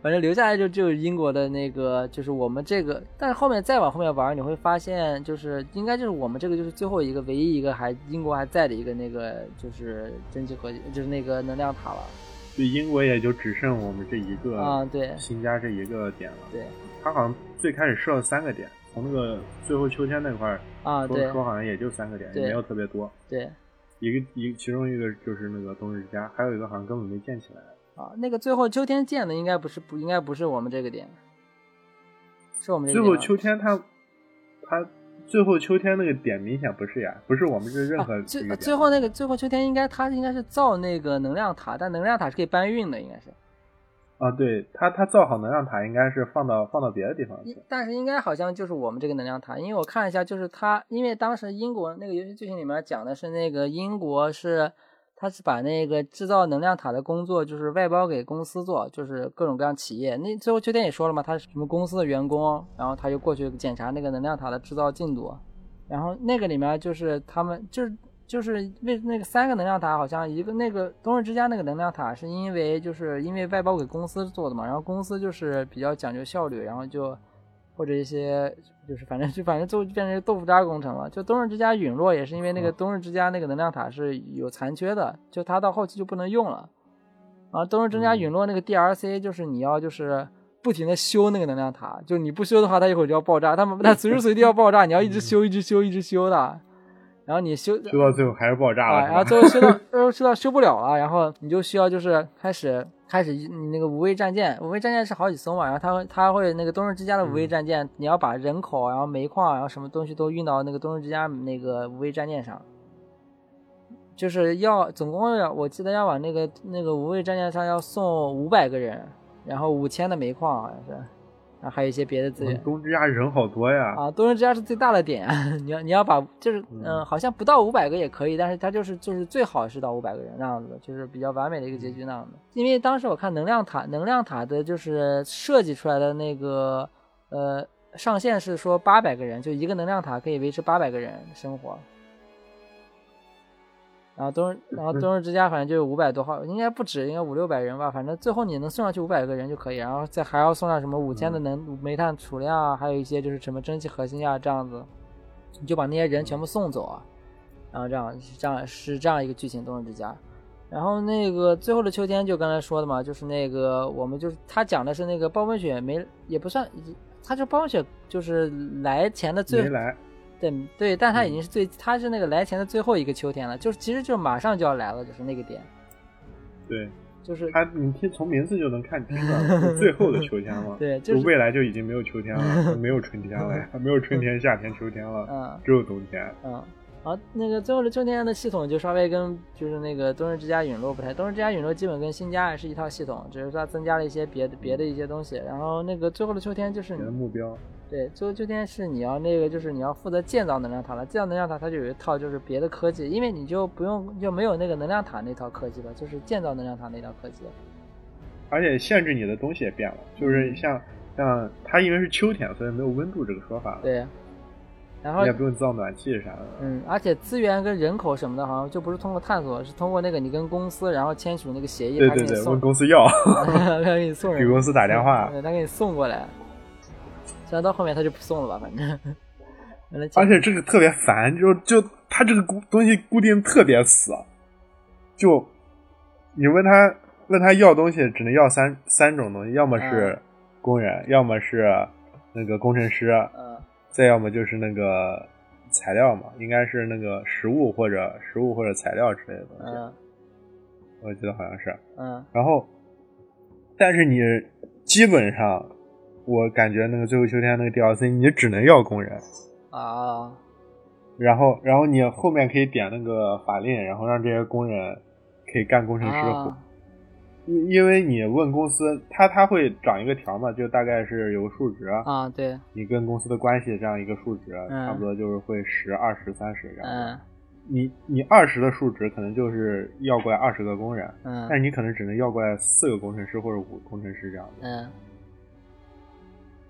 反正留下来就只有英国的那个，就是我们这个。但是后面再往后面玩，你会发现就是应该就是我们这个就是最后一个唯一一个还英国还在的一个那个就是蒸汽合金就。那个能量塔了，对英国也就只剩我们这一个啊，对，新加这一个点了。对，他好像最开始设了三个点，从那个最后秋天那块儿啊，对，说好像也就三个点，也没有特别多。对，一个一其中一个就是那个冬日之家，还有一个好像根本没建起来。啊，那个最后秋天建的应该不是不应该不是我们这个点，是我们最后秋天他他。最后秋天那个点明显不是呀，不是我们这任何最最后那个最后秋天应该他应该是造那个能量塔，但能量塔是可以搬运的，应该是。啊，对他他造好能量塔应该是放到放到别的地方去，但是应该好像就是我们这个能量塔，因为我看了一下，就是他因为当时英国那个游戏剧情里面讲的是那个英国是他是把那个制造能量塔的工作就是外包给公司做，就是各种各样企业。那最后秋天也说了嘛，他是什么公司的员工，然后他就过去检查那个能量塔的制造进度，然后那个里面就是他们就是。就是为那个三个能量塔，好像一个那个冬日之家那个能量塔，是因为就是因为外包给公司做的嘛，然后公司就是比较讲究效率，然后就或者一些就是反正就反正就变成豆腐渣工程了。就冬日之家陨落也是因为那个冬日之家那个能量塔是有残缺的，就它到后期就不能用了。然后冬日之家陨落那个 DLC 就是你要就是不停的修那个能量塔，就你不修的话，它一会儿就要爆炸，它它随时随地要爆炸，你要一直修一直修一直修的。然后你修修到最后还是爆炸了，然后最后修到最后修到修不了了，然后你就需要就是开始开始你那个无畏战舰，无畏战舰是好几艘嘛，然后它会它会那个冬日之家的无畏战舰，你要把人口然后煤矿然后什么东西都运到那个冬日之家那个无畏战舰上，就是要总共要我记得要往那个那个无畏战舰上要送五百个人，然后五千的煤矿好像是。还有一些别的资源。东之家人好多呀！啊，东之家是最大的点，你要你要把就是嗯，好像不到五百个也可以，但是它就是就是最好是到五百个人那样子，就是比较完美的一个结局那样的。因为当时我看能量塔，能量塔的就是设计出来的那个呃上限是说八百个人，就一个能量塔可以维持八百个人生活。然后冬日，然后冬日之家反正就有五百多号，应该不止，应该五六百人吧。反正最后你能送上去五百个人就可以，然后再还要送上什么五千的能煤炭储量啊，还有一些就是什么蒸汽核心啊这样子，你就把那些人全部送走啊。然后这样这样是这样一个剧情，冬日之家。然后那个最后的秋天就刚才说的嘛，就是那个我们就是他讲的是那个暴风雪没也不算，他就暴风雪就是来前的最没来。对对，但它已经是最，它是那个来前的最后一个秋天了，就是其实就马上就要来了，就是那个点。对，就是它，你听从名字就能看出来，最后的秋天了。对，就是未来就已经没有秋天了，没有春天了，没有春天、夏天、秋天了，嗯，只有冬天。嗯，好，那个最后的秋天的系统就稍微跟就是那个冬日之家陨落不太，冬日之家陨落基本跟新家是一套系统，只是它增加了一些别的别的一些东西。然后那个最后的秋天就是你的目标。对，最后秋天是你要那个，就是你要负责建造能量塔了。建造能量塔，它就有一套就是别的科技，因为你就不用就没有那个能量塔那套科技了，就是建造能量塔那套科技。而且限制你的东西也变了，就是像像它因为是秋天，所以没有温度这个说法了。对。然后也不用造暖气啥的。嗯，而且资源跟人口什么的，好像就不是通过探索，是通过那个你跟公司，然后签署那个协议，对对对，问公司要，他给你送，给公司打电话，对他给你送过来。虽然到后面他就不送了吧，反正。而且这个特别烦，就就他这个固东西固定特别死，就你问他问他要东西，只能要三三种东西，要么是工人，要么是那个工程师。再要么就是那个材料嘛，应该是那个食物或者食物或者材料之类的东西。嗯，我记得好像是。嗯。然后，但是你基本上，我感觉那个最后秋天那个 DLC，你只能要工人。啊。然后，然后你后面可以点那个法令，然后让这些工人可以干工程师活。因因为你问公司，他他会涨一个条嘛，就大概是有个数值啊，对，你跟公司的关系这样一个数值，差不多就是会十、二十、三十这样。嗯，你你二十的数值可能就是要过来二十个工人，嗯，但是你可能只能要过来四个工程师或者五个工程师这样的。嗯，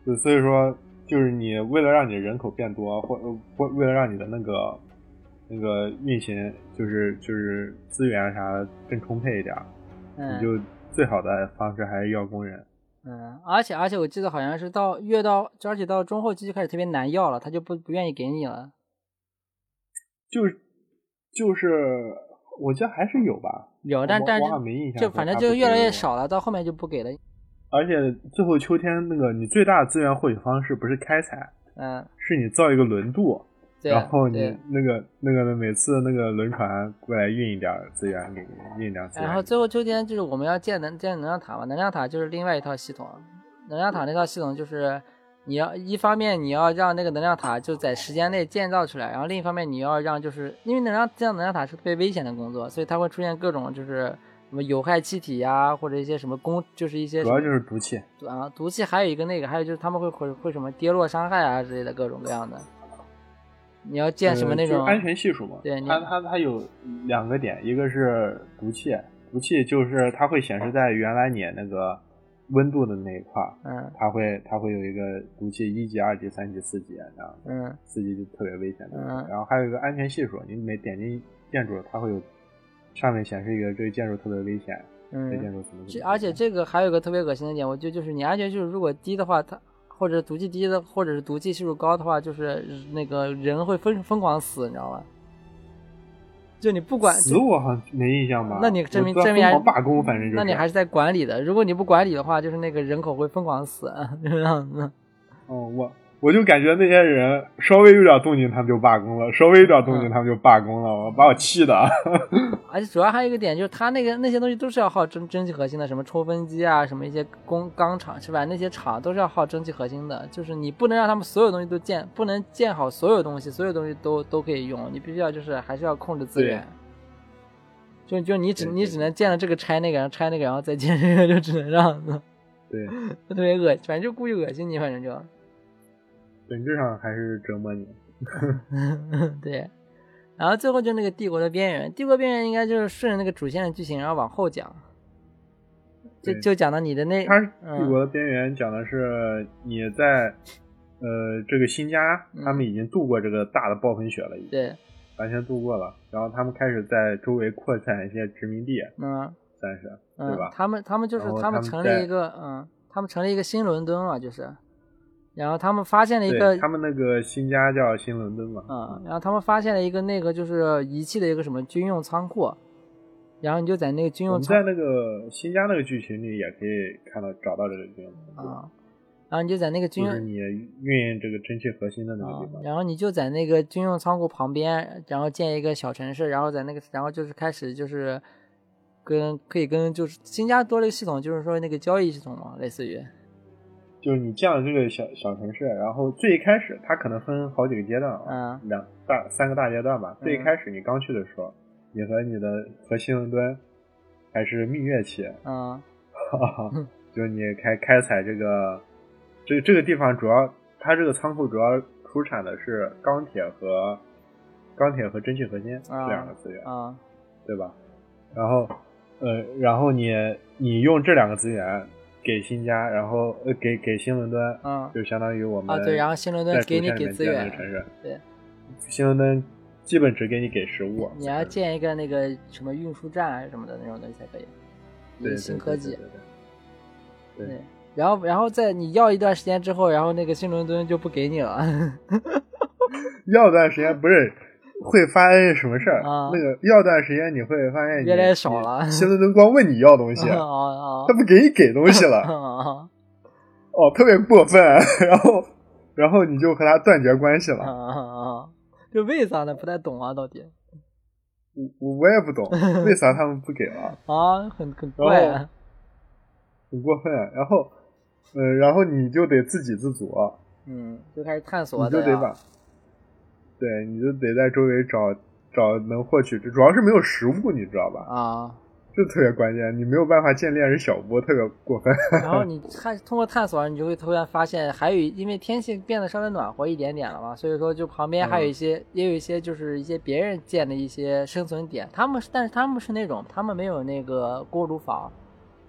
就所以说，就是你为了让你人口变多，或或为了让你的那个那个运行，就是就是资源啥更充沛一点。你就最好的方式还是要工人，嗯，而且而且我记得好像是到越到，而且到中后期就开始特别难要了，他就不不愿意给你了。就是就是，我觉得还是有吧，有，但但是就反正就越来越少了，到后面就不给了。而且最后秋天那个，你最大的资源获取方式不是开采，嗯，是你造一个轮渡。然后你那个那个每次那个轮船过来运一点资源给你，运点资源。然后最后秋天就是我们要建能建能量塔嘛，能量塔就是另外一套系统。能量塔那套系统就是你要一方面你要让那个能量塔就在时间内建造出来，然后另一方面你要让就是因为能量建能量塔是特别危险的工作，所以它会出现各种就是什么有害气体呀，或者一些什么工就是一些主要就是毒气啊，毒气还有一个那个还有就是他们会会会什么跌落伤害啊之类的各种各样的。你要建什么那种安全系数嘛？对，它它它有两个点，一个是毒气，毒气就是它会显示在原来你那个温度的那一块嗯，它会它会有一个毒气一级、二级、三级、四级这样，嗯，四级就特别危险的，嗯，然后还有一个安全系数，你每点进建筑，它会有上面显示一个这个建筑特别危险，嗯，这建筑怎么怎么，而且这个还有个特别恶心的点，我觉得就是你安全系数如果低的话，它。或者毒气低的，或者是毒气系数高的话，就是那个人会疯疯狂死，你知道吗？就你不管死，我好像没印象吧？那你证明证明还罢工，反正那你还是在管理的。如果你不管理的话，就是那个人口会疯狂死，这样子。哦，我。我就感觉那些人稍微有点动静，他们就罢工了；稍微有点动静，他们就罢工了，我把我气的。而且主要还有一个点，就是他那个那些东西都是要耗蒸蒸汽核心的，什么抽风机啊，什么一些工钢厂是吧？那些厂都是要耗蒸汽核心的，就是你不能让他们所有东西都建，不能建好所有东西，所有东西都都可以用，你必须要就是还是要控制资源。就就你只你只能建了这个拆那个，然后拆那个，然后再建这个，就只能这样子。对，特别恶心，反正就故意恶心你，反正就。本质上还是折磨你，对。然后最后就那个帝国的边缘，帝国边缘应该就是顺着那个主线的剧情，然后往后讲，就就讲到你的那。它帝国的边缘讲的是你在呃这个新家，他们已经度过这个大的暴风雪了，已经对，完全度过了。然后他们开始在周围扩散一些殖民地，嗯，算是对吧？他们他们就是他们成立一个嗯，他们成立一个新伦敦嘛，就是。然后他们发现了一个，他们那个新家叫新伦敦嘛。嗯，然后他们发现了一个那个就是遗弃的一个什么军用仓库，然后你就在那个军用仓，在那个新家那个剧情里也可以看到找到这个军用仓库啊。然后你就在那个军用，就是你运这个蒸汽核心的那个地方。然后你就在那个军用仓库旁边，然后建一个小城市，然后在那个，然后就是开始就是跟可以跟就是新家多了一个系统，就是说那个交易系统嘛，类似于。就是你建了这个小小城市，然后最一开始它可能分好几个阶段啊，两大三个大阶段吧。最一开始你刚去的时候，你和你的和新伦敦还是蜜月期，嗯，就是你开开采这个这这个地方主要它这个仓库主要出产的是钢铁和钢铁和蒸汽合金这两个资源啊，对吧？然后呃，然后你你用这两个资源给新家，然后呃给给新伦敦，嗯，就相当于我们啊对，然后新伦敦给你给资源，对，新伦敦。基本只给你给食物，你要建一个那个什么运输站啊什么的那种东西才可以。对新科技。对。对。然后，然后在你要一段时间之后，然后那个新伦敦就不给你了。要段时间不是会发生什么事儿？啊。那个要段时间你会发现越来越少了。新伦敦光问你要东西，他不给你给东西了。哦，特别过分。然后，然后你就和他断绝关系了。啊。就为啥呢？不太懂啊，到底。我我也不懂，为啥他们不给了？啊，很很怪，很过分。然后，嗯，然后你就得自给自足。嗯，就开始探索。你就得把，对，你就得在周围找找能获取，主要是没有食物，你知道吧？啊。这特别关键，你没有办法建猎人小屋，特别过分。然后你探通过探索，你就会突然发现，还有因为天气变得稍微暖和一点点了嘛，所以说就旁边还有一些，也有一些就是一些别人建的一些生存点。他们是，但是他们是那种，他们没有那个锅炉房，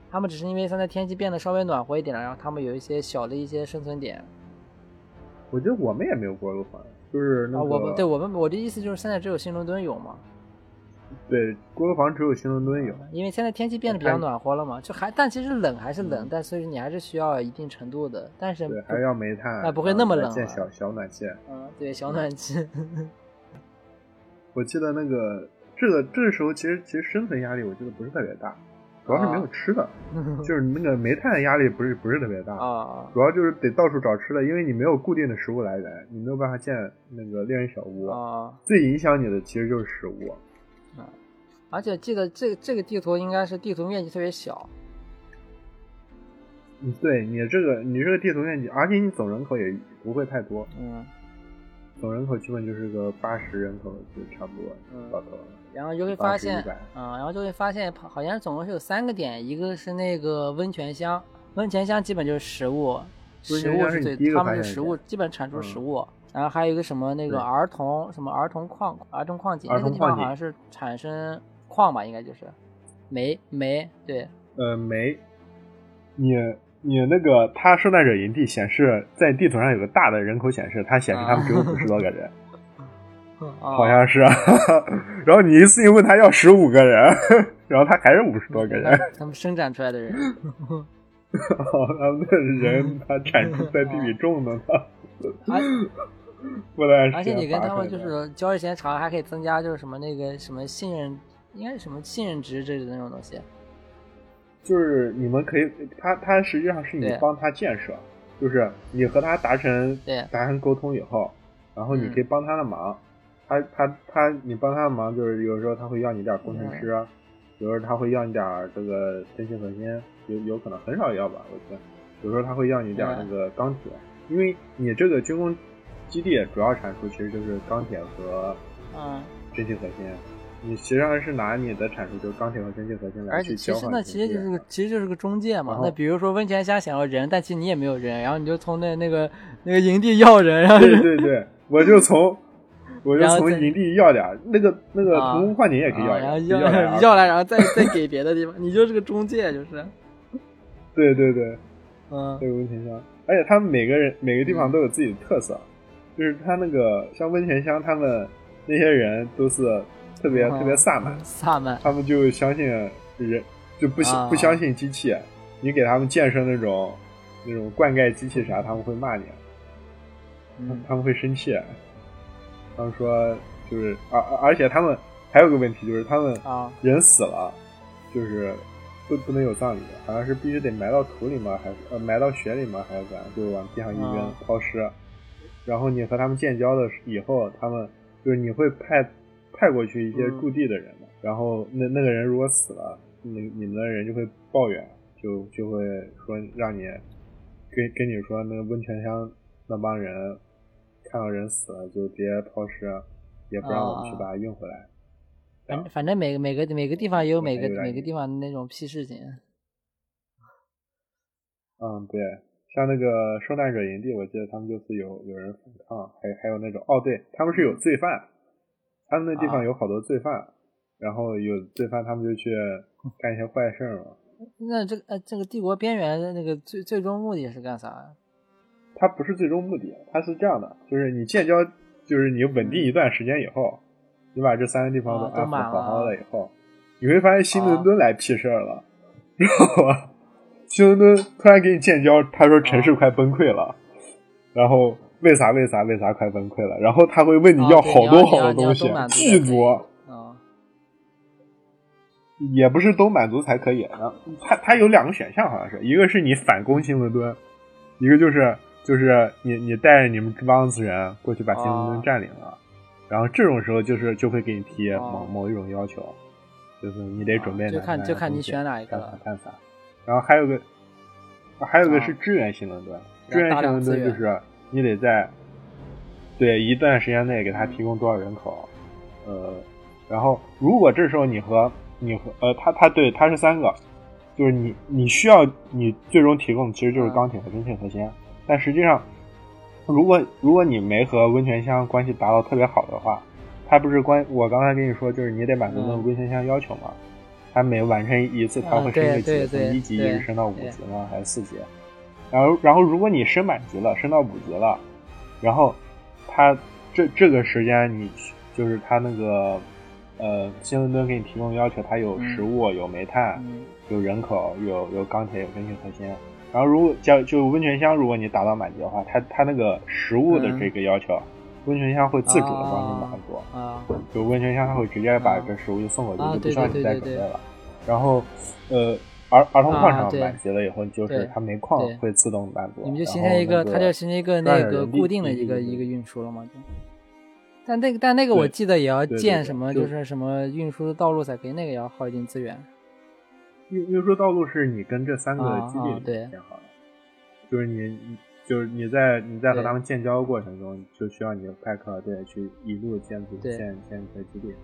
他们只是因为现在天气变得稍微暖和一点了，然后他们有一些小的一些生存点。我觉得我们也没有锅炉房，就是那个，我们对我们我的意思就是现在只有新伦敦有嘛。对，锅炉房只有新伦敦有，因为现在天气变得比较暖和了嘛，就还但其实冷还是冷，但所以你还是需要一定程度的，但是对，还要煤炭，啊，不会那么冷，建小小暖气，嗯，对，小暖气。我记得那个这个这个时候其实其实生存压力我觉得不是特别大，主要是没有吃的，就是那个煤炭的压力不是不是特别大啊，主要就是得到处找吃的，因为你没有固定的食物来源，你没有办法建那个猎人小屋啊，最影响你的其实就是食物。而且记得这这个地图应该是地图面积特别小。嗯，对你这个你这个地图面积，而且你总人口也不会太多。嗯。总人口基本就是个八十人口就差不多到头了。然后就会发现，嗯，然后就会发现，好像总共是有三个点，一个是那个温泉乡，温泉乡基本就是食物，食物是最，他们是食物，基本产出食物。然后还有一个什么那个儿童什么儿童矿儿童矿井，那个地方好像是产生。矿吧，应该就是煤煤对，呃煤，你你那个他受难者营地显示在地图上有个大的人口显示，它显示他们只有五十多个人，好像是，啊。然后你一次性问他要十五个人，然后他还是五十多个人，他们生产出来的人，他们的人他产出在地里种的呢，不而且你跟他们就是交易时间长，还可以增加就是什么那个什么信任。应该是什么信任值之类的那种东西，就是你们可以，他他实际上是你帮他建设，就是你和他达成达成沟通以后，然后你可以帮他的忙，他他他你帮他的忙，就是有时候他会要你点工程师，有时候他会要你点这个真心核心，有有可能很少要吧，我觉得，有时候他会要你点那个钢铁，因为你这个军工基地主要产出其实就是钢铁和嗯真心核心。你实际上是拿你的产出，就是钢铁和蒸汽核心来去交换。其实那其实就是个，其实就是个中介嘛。那比如说温泉乡想要人，但其实你也没有人，然后你就从那那个那个营地要人，然后对对对，我就从我就从营地要点那个那个土木矿井也可以要，然后要要来，然后再再给别的地方，你就是个中介，就是。对 对对，嗯，这个温泉乡，而且他们每个人每个地方都有自己的特色，就是他那个像温泉乡，他们那些人都是。特别特别萨满，萨满，他们就相信人，就不不相信机器。你给他们建设那种那种灌溉机器啥，他们会骂你，他们会生气。他们说，就是而而且他们还有个问题，就是他们人死了，就是不不能有葬礼，好像是必须得埋到土里吗？还是呃埋到雪里吗？还是咋？就往地上一扔抛尸。然后你和他们建交的以后，他们就是你会派。派过去一些驻地的人嘛，然后那那个人如果死了，你你们的人就会抱怨，就就会说让你跟跟你说那个温泉乡那帮人看到人死了就直接抛尸，也不让我们去把它运回来。反反正每个每个每个地方也有每个每个地方的那种屁事情。嗯，对，像那个受难者营地，我记得他们就是有有人反抗，还还有那种哦，对他们是有罪犯，他们那地方有好多罪犯，然后有罪犯他们就去干一些坏事嘛。那这个呃，这个帝国边缘的那个最最终目的是干啥？它不是最终目的，它是这样的，就是你建交，就是你稳定一段时间以后，你把这三个地方都安抚好好了以后，你会发现新伦敦来屁事儿了，知道吧？新伦敦突然给你建交，他说城市快崩溃了，然后为啥为啥为啥快崩溃了？然后他会问你要好多好多东西，巨多。也不是都满足才可以。然后他他有两个选项，好像是一个是你反攻新伦敦，一个就是就是你你带着你们这帮子人过去把新伦敦占领了，然后这种时候就是就会给你提某某一种要求，就是你得准备就看就看你选哪一个了。看啥？然后还有个还有个是支援新伦敦，支援新伦敦就是你得在对一段时间内给他提供多少人口，呃，然后如果这时候你和你和呃，他他对他是三个，就是你你需要你最终提供的其实就是钢铁和蒸汽核心，但实际上，如果如果你没和温泉乡关系达到特别好的话，他不是关我刚才跟你说就是你得满足那个温泉乡要求嘛，他每完成一次他会升个级，从一级一直升到五级吗？还是四级？然后然后如果你升满级了，升到五级了，然后他这这个时间你就是他那个。呃，新伦敦给你提供要求，它有食物、有煤炭、有人口、有有钢铁、有根性核心。然后，如果叫就温泉乡，如果你达到满级的话，它它那个食物的这个要求，温泉乡会自主的帮你满足。啊，就温泉乡它会直接把这食物就送过去，就不需要你再准备了。然后，呃，儿儿童矿场满级了以后，就是它煤矿会自动满足。你们就形成一个，它就形成一个那个固定的一个一个运输了吗？但那个，但那个我记得也要建什么，就是什么运输的道路才可以，那个也要耗一定资源。运运输道路是你跟这三个基地对建好的，就是你，就是你在你在和他们建交过程中，就需要你的派克队去一路建筑建建一个基地。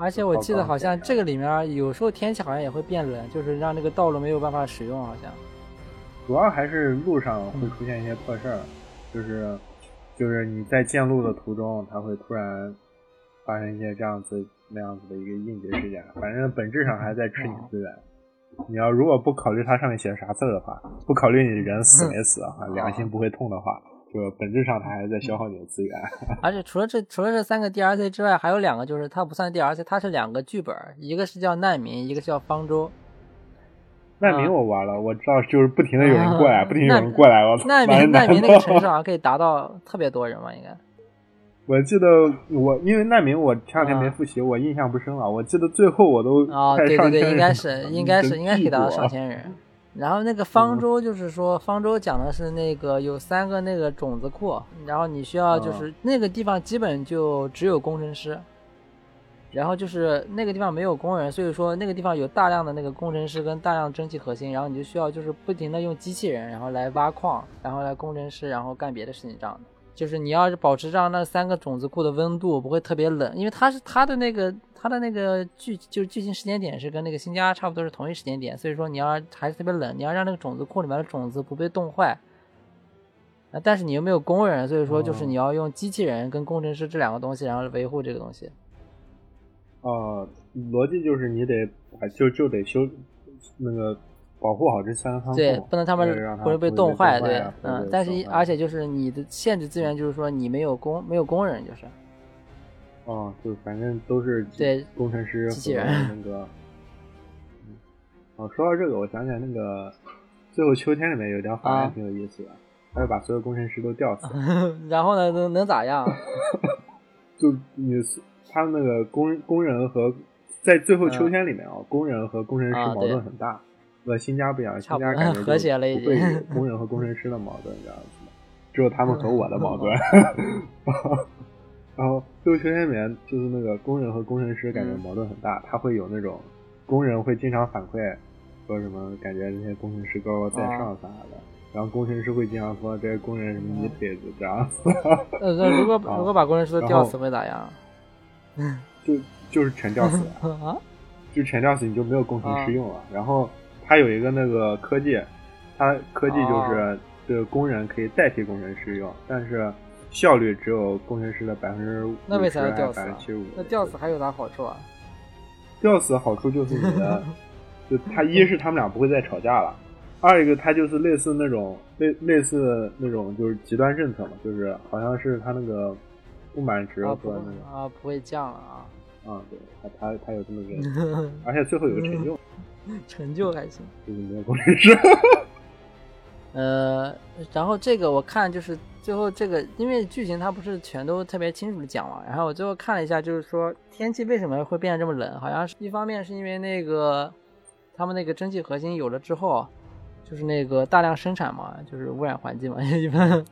而且我记得好像这个里面有时候天气好像也会变冷，就是让那个道路没有办法使用，好像。主要还是路上会出现一些破事儿，就是。就是你在建路的途中，它会突然发生一些这样子那样子的一个应急事件。反正本质上还在吃你资源。你要如果不考虑它上面写的啥字的话，不考虑你人死没死啊，良心不会痛的话，就本质上它还是在消耗你的资源。而且除了这除了这三个 DLC 之外，还有两个就是它不算 DLC，它是两个剧本，一个是叫难民，一个叫方舟。难民我玩了，我知道就是不停的有人过来，不停有人过来，我操！难民难民那个城市好像可以达到特别多人吧，应该。我记得我因为难民我前两天没复习，我印象不深了。我记得最后我都啊，对对对，应该是应该是应该可以达到上千人。然后那个方舟就是说，方舟讲的是那个有三个那个种子库，然后你需要就是那个地方基本就只有工程师。然后就是那个地方没有工人，所以说那个地方有大量的那个工程师跟大量蒸汽核心，然后你就需要就是不停的用机器人，然后来挖矿，然后来工程师，然后干别的事情这样的。就是你要是保持这样那三个种子库的温度不会特别冷，因为它是它的那个它的那个剧就是剧情时间点是跟那个新家差不多是同一时间点，所以说你要还是特别冷，你要让那个种子库里面的种子不被冻坏。啊，但是你又没有工人，所以说就是你要用机器人跟工程师这两个东西，然后维护这个东西。呃，逻辑就是你得就就得修那个保护好这三个仓库，对，不能他们不会被冻坏，对，嗯，但是而且就是你的限制资源，就是说你没有工没有工人，就是，哦，就反正都是对工程师机器人那个，哦，说到这个，我想起来那个最后秋天里面有一条法案挺有意思的，他就把所有工程师都吊死，然后呢，能能咋样？就你。他们那个工工人和在最后秋天里面啊，工人和工程师矛盾很大。和新家不一样，新家感觉和谐了，已经。工人和工程师的矛盾这样子，只有他们和我的矛盾。然后最后秋天里面就是那个工人和工程师感觉矛盾很大，他会有那种工人会经常反馈说什么感觉那些工程师高高在上啥的，然后工程师会经常说这些工人什么一辈子这样子。呃，如果如果把工程师都吊死会咋样？就就是全吊死，就全吊死，你就没有工程师用了。然后他有一个那个科技，他科技就是的工人可以代替工程师用，但是效率只有工程师的百分之五那为啥要吊死？百分之七五？那吊死还有啥好处啊？吊死好处就是你的，就他一是他们俩不会再吵架了，二一个他就是类似那种类类似那种就是极端政策嘛，就是好像是他那个不满值和那个啊不会降了啊。啊，对他他他有这么个，而且最后有个成就，成就还行，就是没有工程师。呃，然后这个我看就是最后这个，因为剧情它不是全都特别清楚的讲了，然后我最后看了一下，就是说天气为什么会变得这么冷，好像是一方面是因为那个他们那个蒸汽核心有了之后，就是那个大量生产嘛，就是污染环境嘛，一般。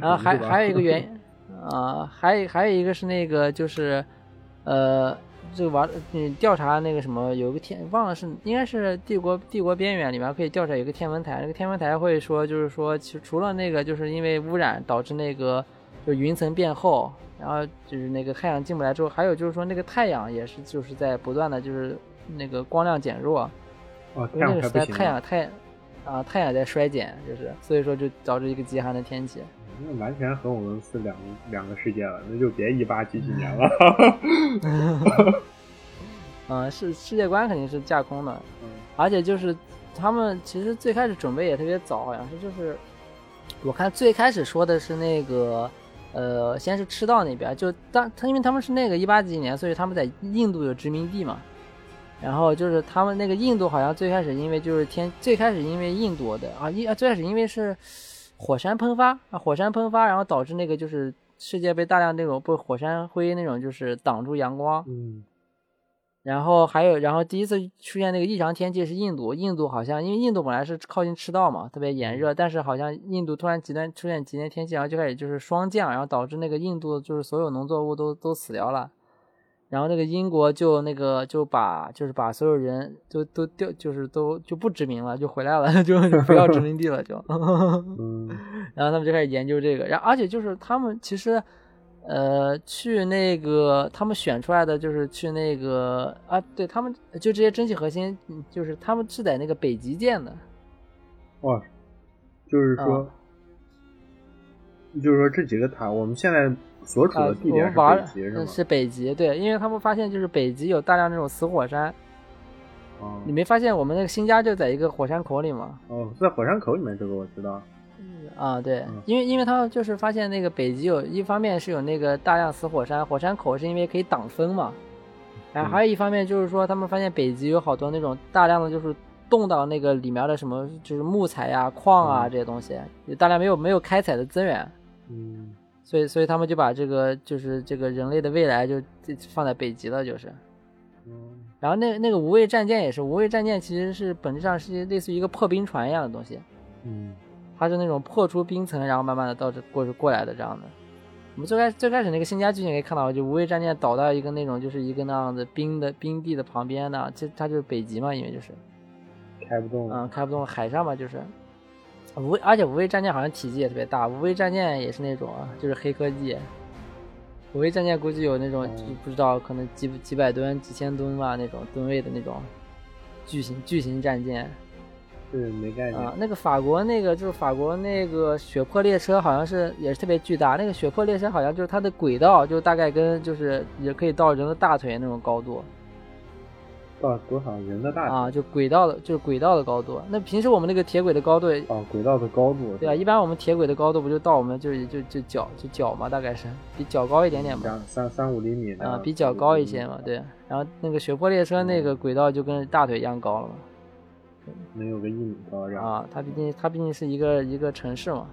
然后还还有一个原因 啊，还有还有一个是那个就是。呃，这个玩你调查那个什么，有个天忘了是应该是帝国帝国边缘里面可以调查有个天文台，那个天文台会说就是说，其除了那个就是因为污染导致那个就云层变厚，然后就是那个太阳进不来之后，还有就是说那个太阳也是就是在不断的就是那个光亮减弱，哦，那个时代太阳太啊太阳在衰减，就是所以说就导致一个极寒的天气。那完全和我们是两两个世界了，那就别一八几几年了。嗯，是世界观肯定是架空的，嗯，而且就是他们其实最开始准备也特别早，好像是就是我看最开始说的是那个呃，先是赤道那边，就当他因为他们是那个一八几几年，所以他们在印度有殖民地嘛，然后就是他们那个印度好像最开始因为就是天最开始因为印度的啊一啊最开始因为是。火山喷发啊，火山喷发，然后导致那个就是世界被大量那种被火山灰那种就是挡住阳光，嗯，然后还有，然后第一次出现那个异常天气是印度，印度好像因为印度本来是靠近赤道嘛，特别炎热，但是好像印度突然极端出现极端天气，然后就开始就是霜降，然后导致那个印度就是所有农作物都都死掉了。然后那个英国就那个就把就是把所有人都都调就是都就不殖民了就回来了 就不要殖民地了就，然后他们就开始研究这个，然后而且就是他们其实呃去那个他们选出来的就是去那个啊对他们就这些蒸汽核心就是他们是在那个北极建的，哇，就是说就是说这几个塔我们现在。所处的地点是北极是吗？是北极，对，因为他们发现就是北极有大量那种死火山。哦。你没发现我们那个新家就在一个火山口里吗？哦，在火山口里面，这个我知道。啊，对，因为因为他们就是发现那个北极有一方面是有那个大量死火山，火山口是因为可以挡风嘛。然后还有一方面就是说，他们发现北极有好多那种大量的就是冻到那个里面的什么就是木材呀、矿啊这些东西，有大量没有没有开采的资源。嗯。所以，所以他们就把这个，就是这个人类的未来，就放在北极了，就是。嗯。然后那那个无畏战舰也是，无畏战舰其实是本质上是类似于一个破冰船一样的东西。嗯。它是那种破出冰层，然后慢慢的到这过过来的这样的。我们最开最开始那个新家剧情可以看到，就无畏战舰倒到一个那种就是一个那样的冰的冰地的旁边呢，这它就是北极嘛，因为就是。开不动。嗯，开不动，海上嘛就是。无畏，而且无畏战舰好像体积也特别大。无畏战舰也是那种啊，就是黑科技。无畏战舰估计有那种不知道，可能几几百吨、几千吨吧那种吨位的那种巨型巨型战舰。是没概念啊。那个法国那个就是法国那个雪破列车，好像是也是特别巨大。那个雪破列车好像就是它的轨道就大概跟就是也可以到人的大腿那种高度。到多少人的大啊？就轨道的，就是轨道的高度。那平时我们那个铁轨的高度哦，轨道的高度对啊，一般我们铁轨的高度不就到我们就是就就脚就脚嘛，大概是比脚高一点点嘛，三三五厘米啊，比脚高一些嘛，对。然后那个雪坡列车那个轨道就跟大腿一样高了嘛，能有个一米高啊。它毕竟它毕竟是一个一个城市嘛。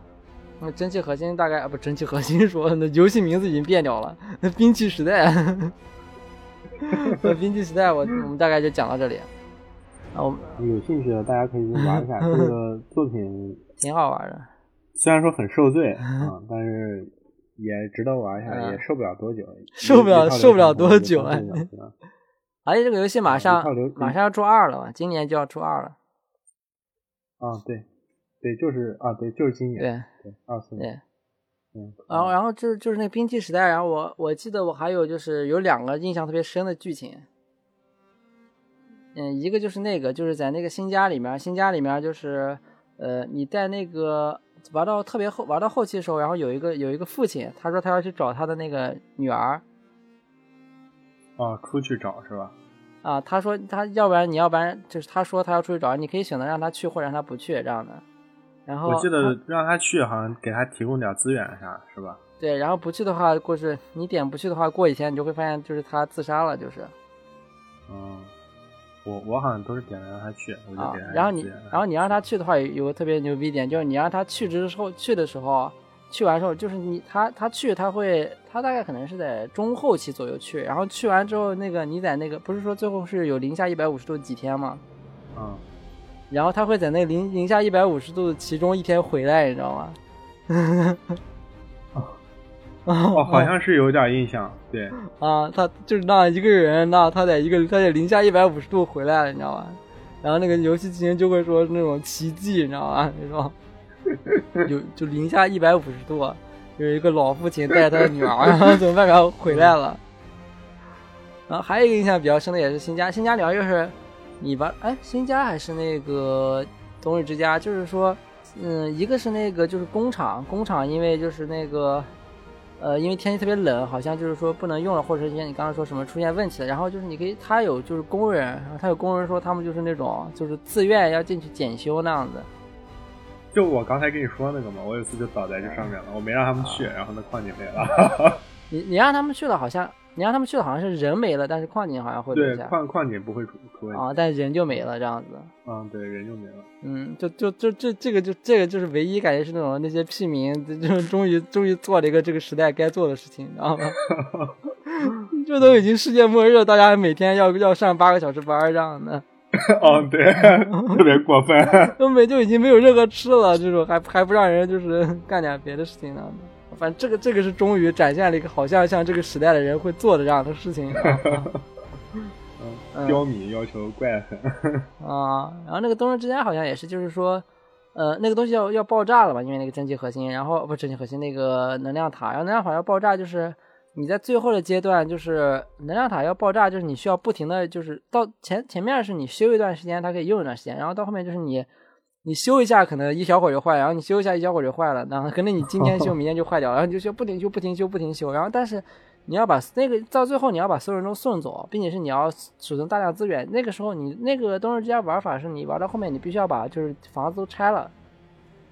那蒸汽核心大概啊不蒸汽核心说那游戏名字已经变掉了，那兵器时代。冰器时代，我我们大概就讲到这里。啊，我有兴趣的大家可以去玩一下 这个作品，挺好玩的。虽然说很受罪啊，但是也值得玩一下，也受不了多久。受不了，受不了多久啊！而且这个游戏马上马上要出二了嘛，今年就要出二了。啊，对，对，就是啊，对，就是今年，对，对，二四年。然后，然后就是就是那冰期时代，然后我我记得我还有就是有两个印象特别深的剧情，嗯，一个就是那个就是在那个新家里面，新家里面就是呃你在那个玩到特别后，玩到后期的时候，然后有一个有一个父亲，他说他要去找他的那个女儿。啊，出去找是吧？啊，他说他要不然你要不然就是他说他要出去找，你可以选择让他去或者让他不去这样的。然后我记得让他去好像给他提供点资源啥是吧？对，然后不去的话，过是你点不去的话，过几天你就会发现就是他自杀了，就是。嗯，我我好像都是点了让他去，我就给他。然后你然后你让他去的话，有个特别牛逼点，就是你让他去之后去的时候。去完之后，就是你他他去他会他大概可能是在中后期左右去，然后去完之后，那个你在那个不是说最后是有零下一百五十度几天吗？嗯，然后他会在那零零下一百五十度其中一天回来，你知道吗？哦，好像是有点印象，对。啊，他就是那一个人，那他在一个他在零下一百五十度回来了，你知道吗？然后那个游戏进行就会说那种奇迹，你知道吗？那种。有就零下一百五十度，有一个老父亲带着他的女儿，然后从外面回来了。然后还有一个印象比较深的也是新家，新家里面就是你吧，哎，新家还是那个冬日之家，就是说，嗯，一个是那个就是工厂，工厂因为就是那个，呃，因为天气特别冷，好像就是说不能用了，或者是像你刚刚说什么出现问题了，然后就是你可以，他有就是工人，然后他有工人说他们就是那种就是自愿要进去检修那样子。就我刚才跟你说那个嘛，我有一次就倒在这上面了，我没让他们去，然后那矿井没了。你你让他们去了，好像你让他们去的，好像是人没了，但是矿井好像会留对矿矿井不会出出问题啊，但人就没了这样子。嗯，对，人就没了。嗯，就就就这这个就这个就是唯一感觉是那种那些屁民，就终于终于做了一个这个时代该做的事情，你知道吗？这都已经世界末日了，大家每天要要上八个小时班这样的。哦，对，特别过分，根本就已经没有任何吃了，这种还还不让人就是干点别的事情呢。反正这个这个是终于展现了一个好像像这个时代的人会做的这样的事情。嗯，刁民要求怪狠 啊。然后那个东日之家好像也是，就是说，呃，那个东西要要爆炸了吧，因为那个蒸汽核心，然后不蒸汽核心那个能量塔，然后能量塔要爆炸，就是。你在最后的阶段，就是能量塔要爆炸，就是你需要不停的就是到前前面是你修一段时间，它可以用一段时间，然后到后面就是你你修一下可能一小会儿就坏，然后你修一下一小会儿就坏了，然后可能你今天修 明天就坏掉，然后你就修不停修不停修不停修，然后但是你要把那个到最后你要把所有人都送走，并且是你要储存大量资源，那个时候你那个冬日之家玩法是你玩到后面你必须要把就是房子都拆了，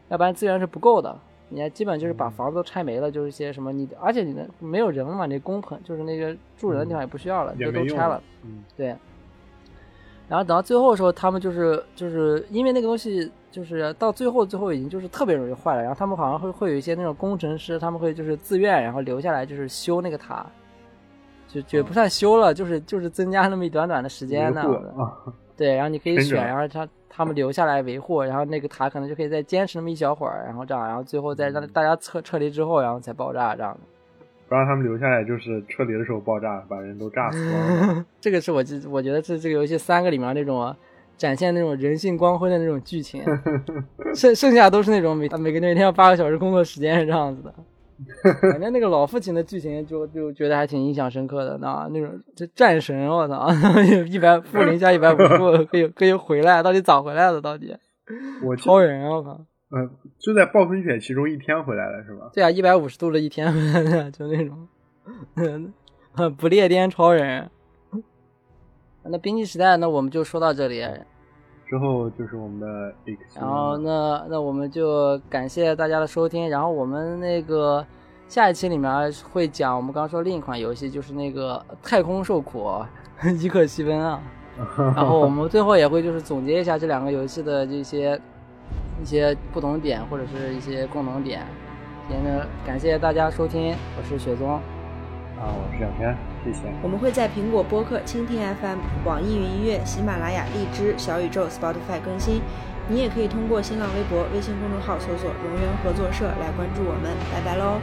要不然资源是不够的。你基本就是把房子都拆没了，就是一些什么你，而且你的没有人了嘛，你工棚就是那个住人的地方也不需要了，就都拆了。嗯，对。然后等到最后的时候，他们就是就是因为那个东西，就是到最后最后已经就是特别容易坏了。然后他们好像会会有一些那种工程师，他们会就是自愿然后留下来就是修那个塔，就也不算修了，就是就是增加那么一短短的时间呢。对，然后你可以选，然后他。他们留下来维护，然后那个塔可能就可以再坚持那么一小会儿，然后这样，然后最后再让大家撤撤离之后，然后才爆炸这样的。不让他们留下来，就是撤离的时候爆炸，把人都炸死了。这个是我我觉得是这个游戏三个里面那种展现那种人性光辉的那种剧情，剩剩下都是那种每每个每天要八个小时工作时间是这样子的。反正那个老父亲的剧情就就觉得还挺印象深刻的，那那种这战神，我操，一百负零下一百五十度可以可以回来，到底咋回来的？到底？我超人，我靠！嗯，就在暴风雪其中一天回来了是吧？对啊，一百五十度的一天回来的，就那种，不列颠超人。那冰激时代，那我们就说到这里。之后就是我们的，然后那那我们就感谢大家的收听，然后我们那个下一期里面会讲我们刚说另一款游戏，就是那个太空受苦伊克西温啊，然后我们最后也会就是总结一下这两个游戏的这些一些不同点或者是一些共同点。感谢大家收听，我是雪宗。啊，我是小天，谢谢。我们会在苹果播客、蜻蜓 FM、网易云音乐、喜马拉雅、荔枝、小宇宙、Spotify 更新。你也可以通过新浪微博、微信公众号搜索“龙源合作社”来关注我们。拜拜喽。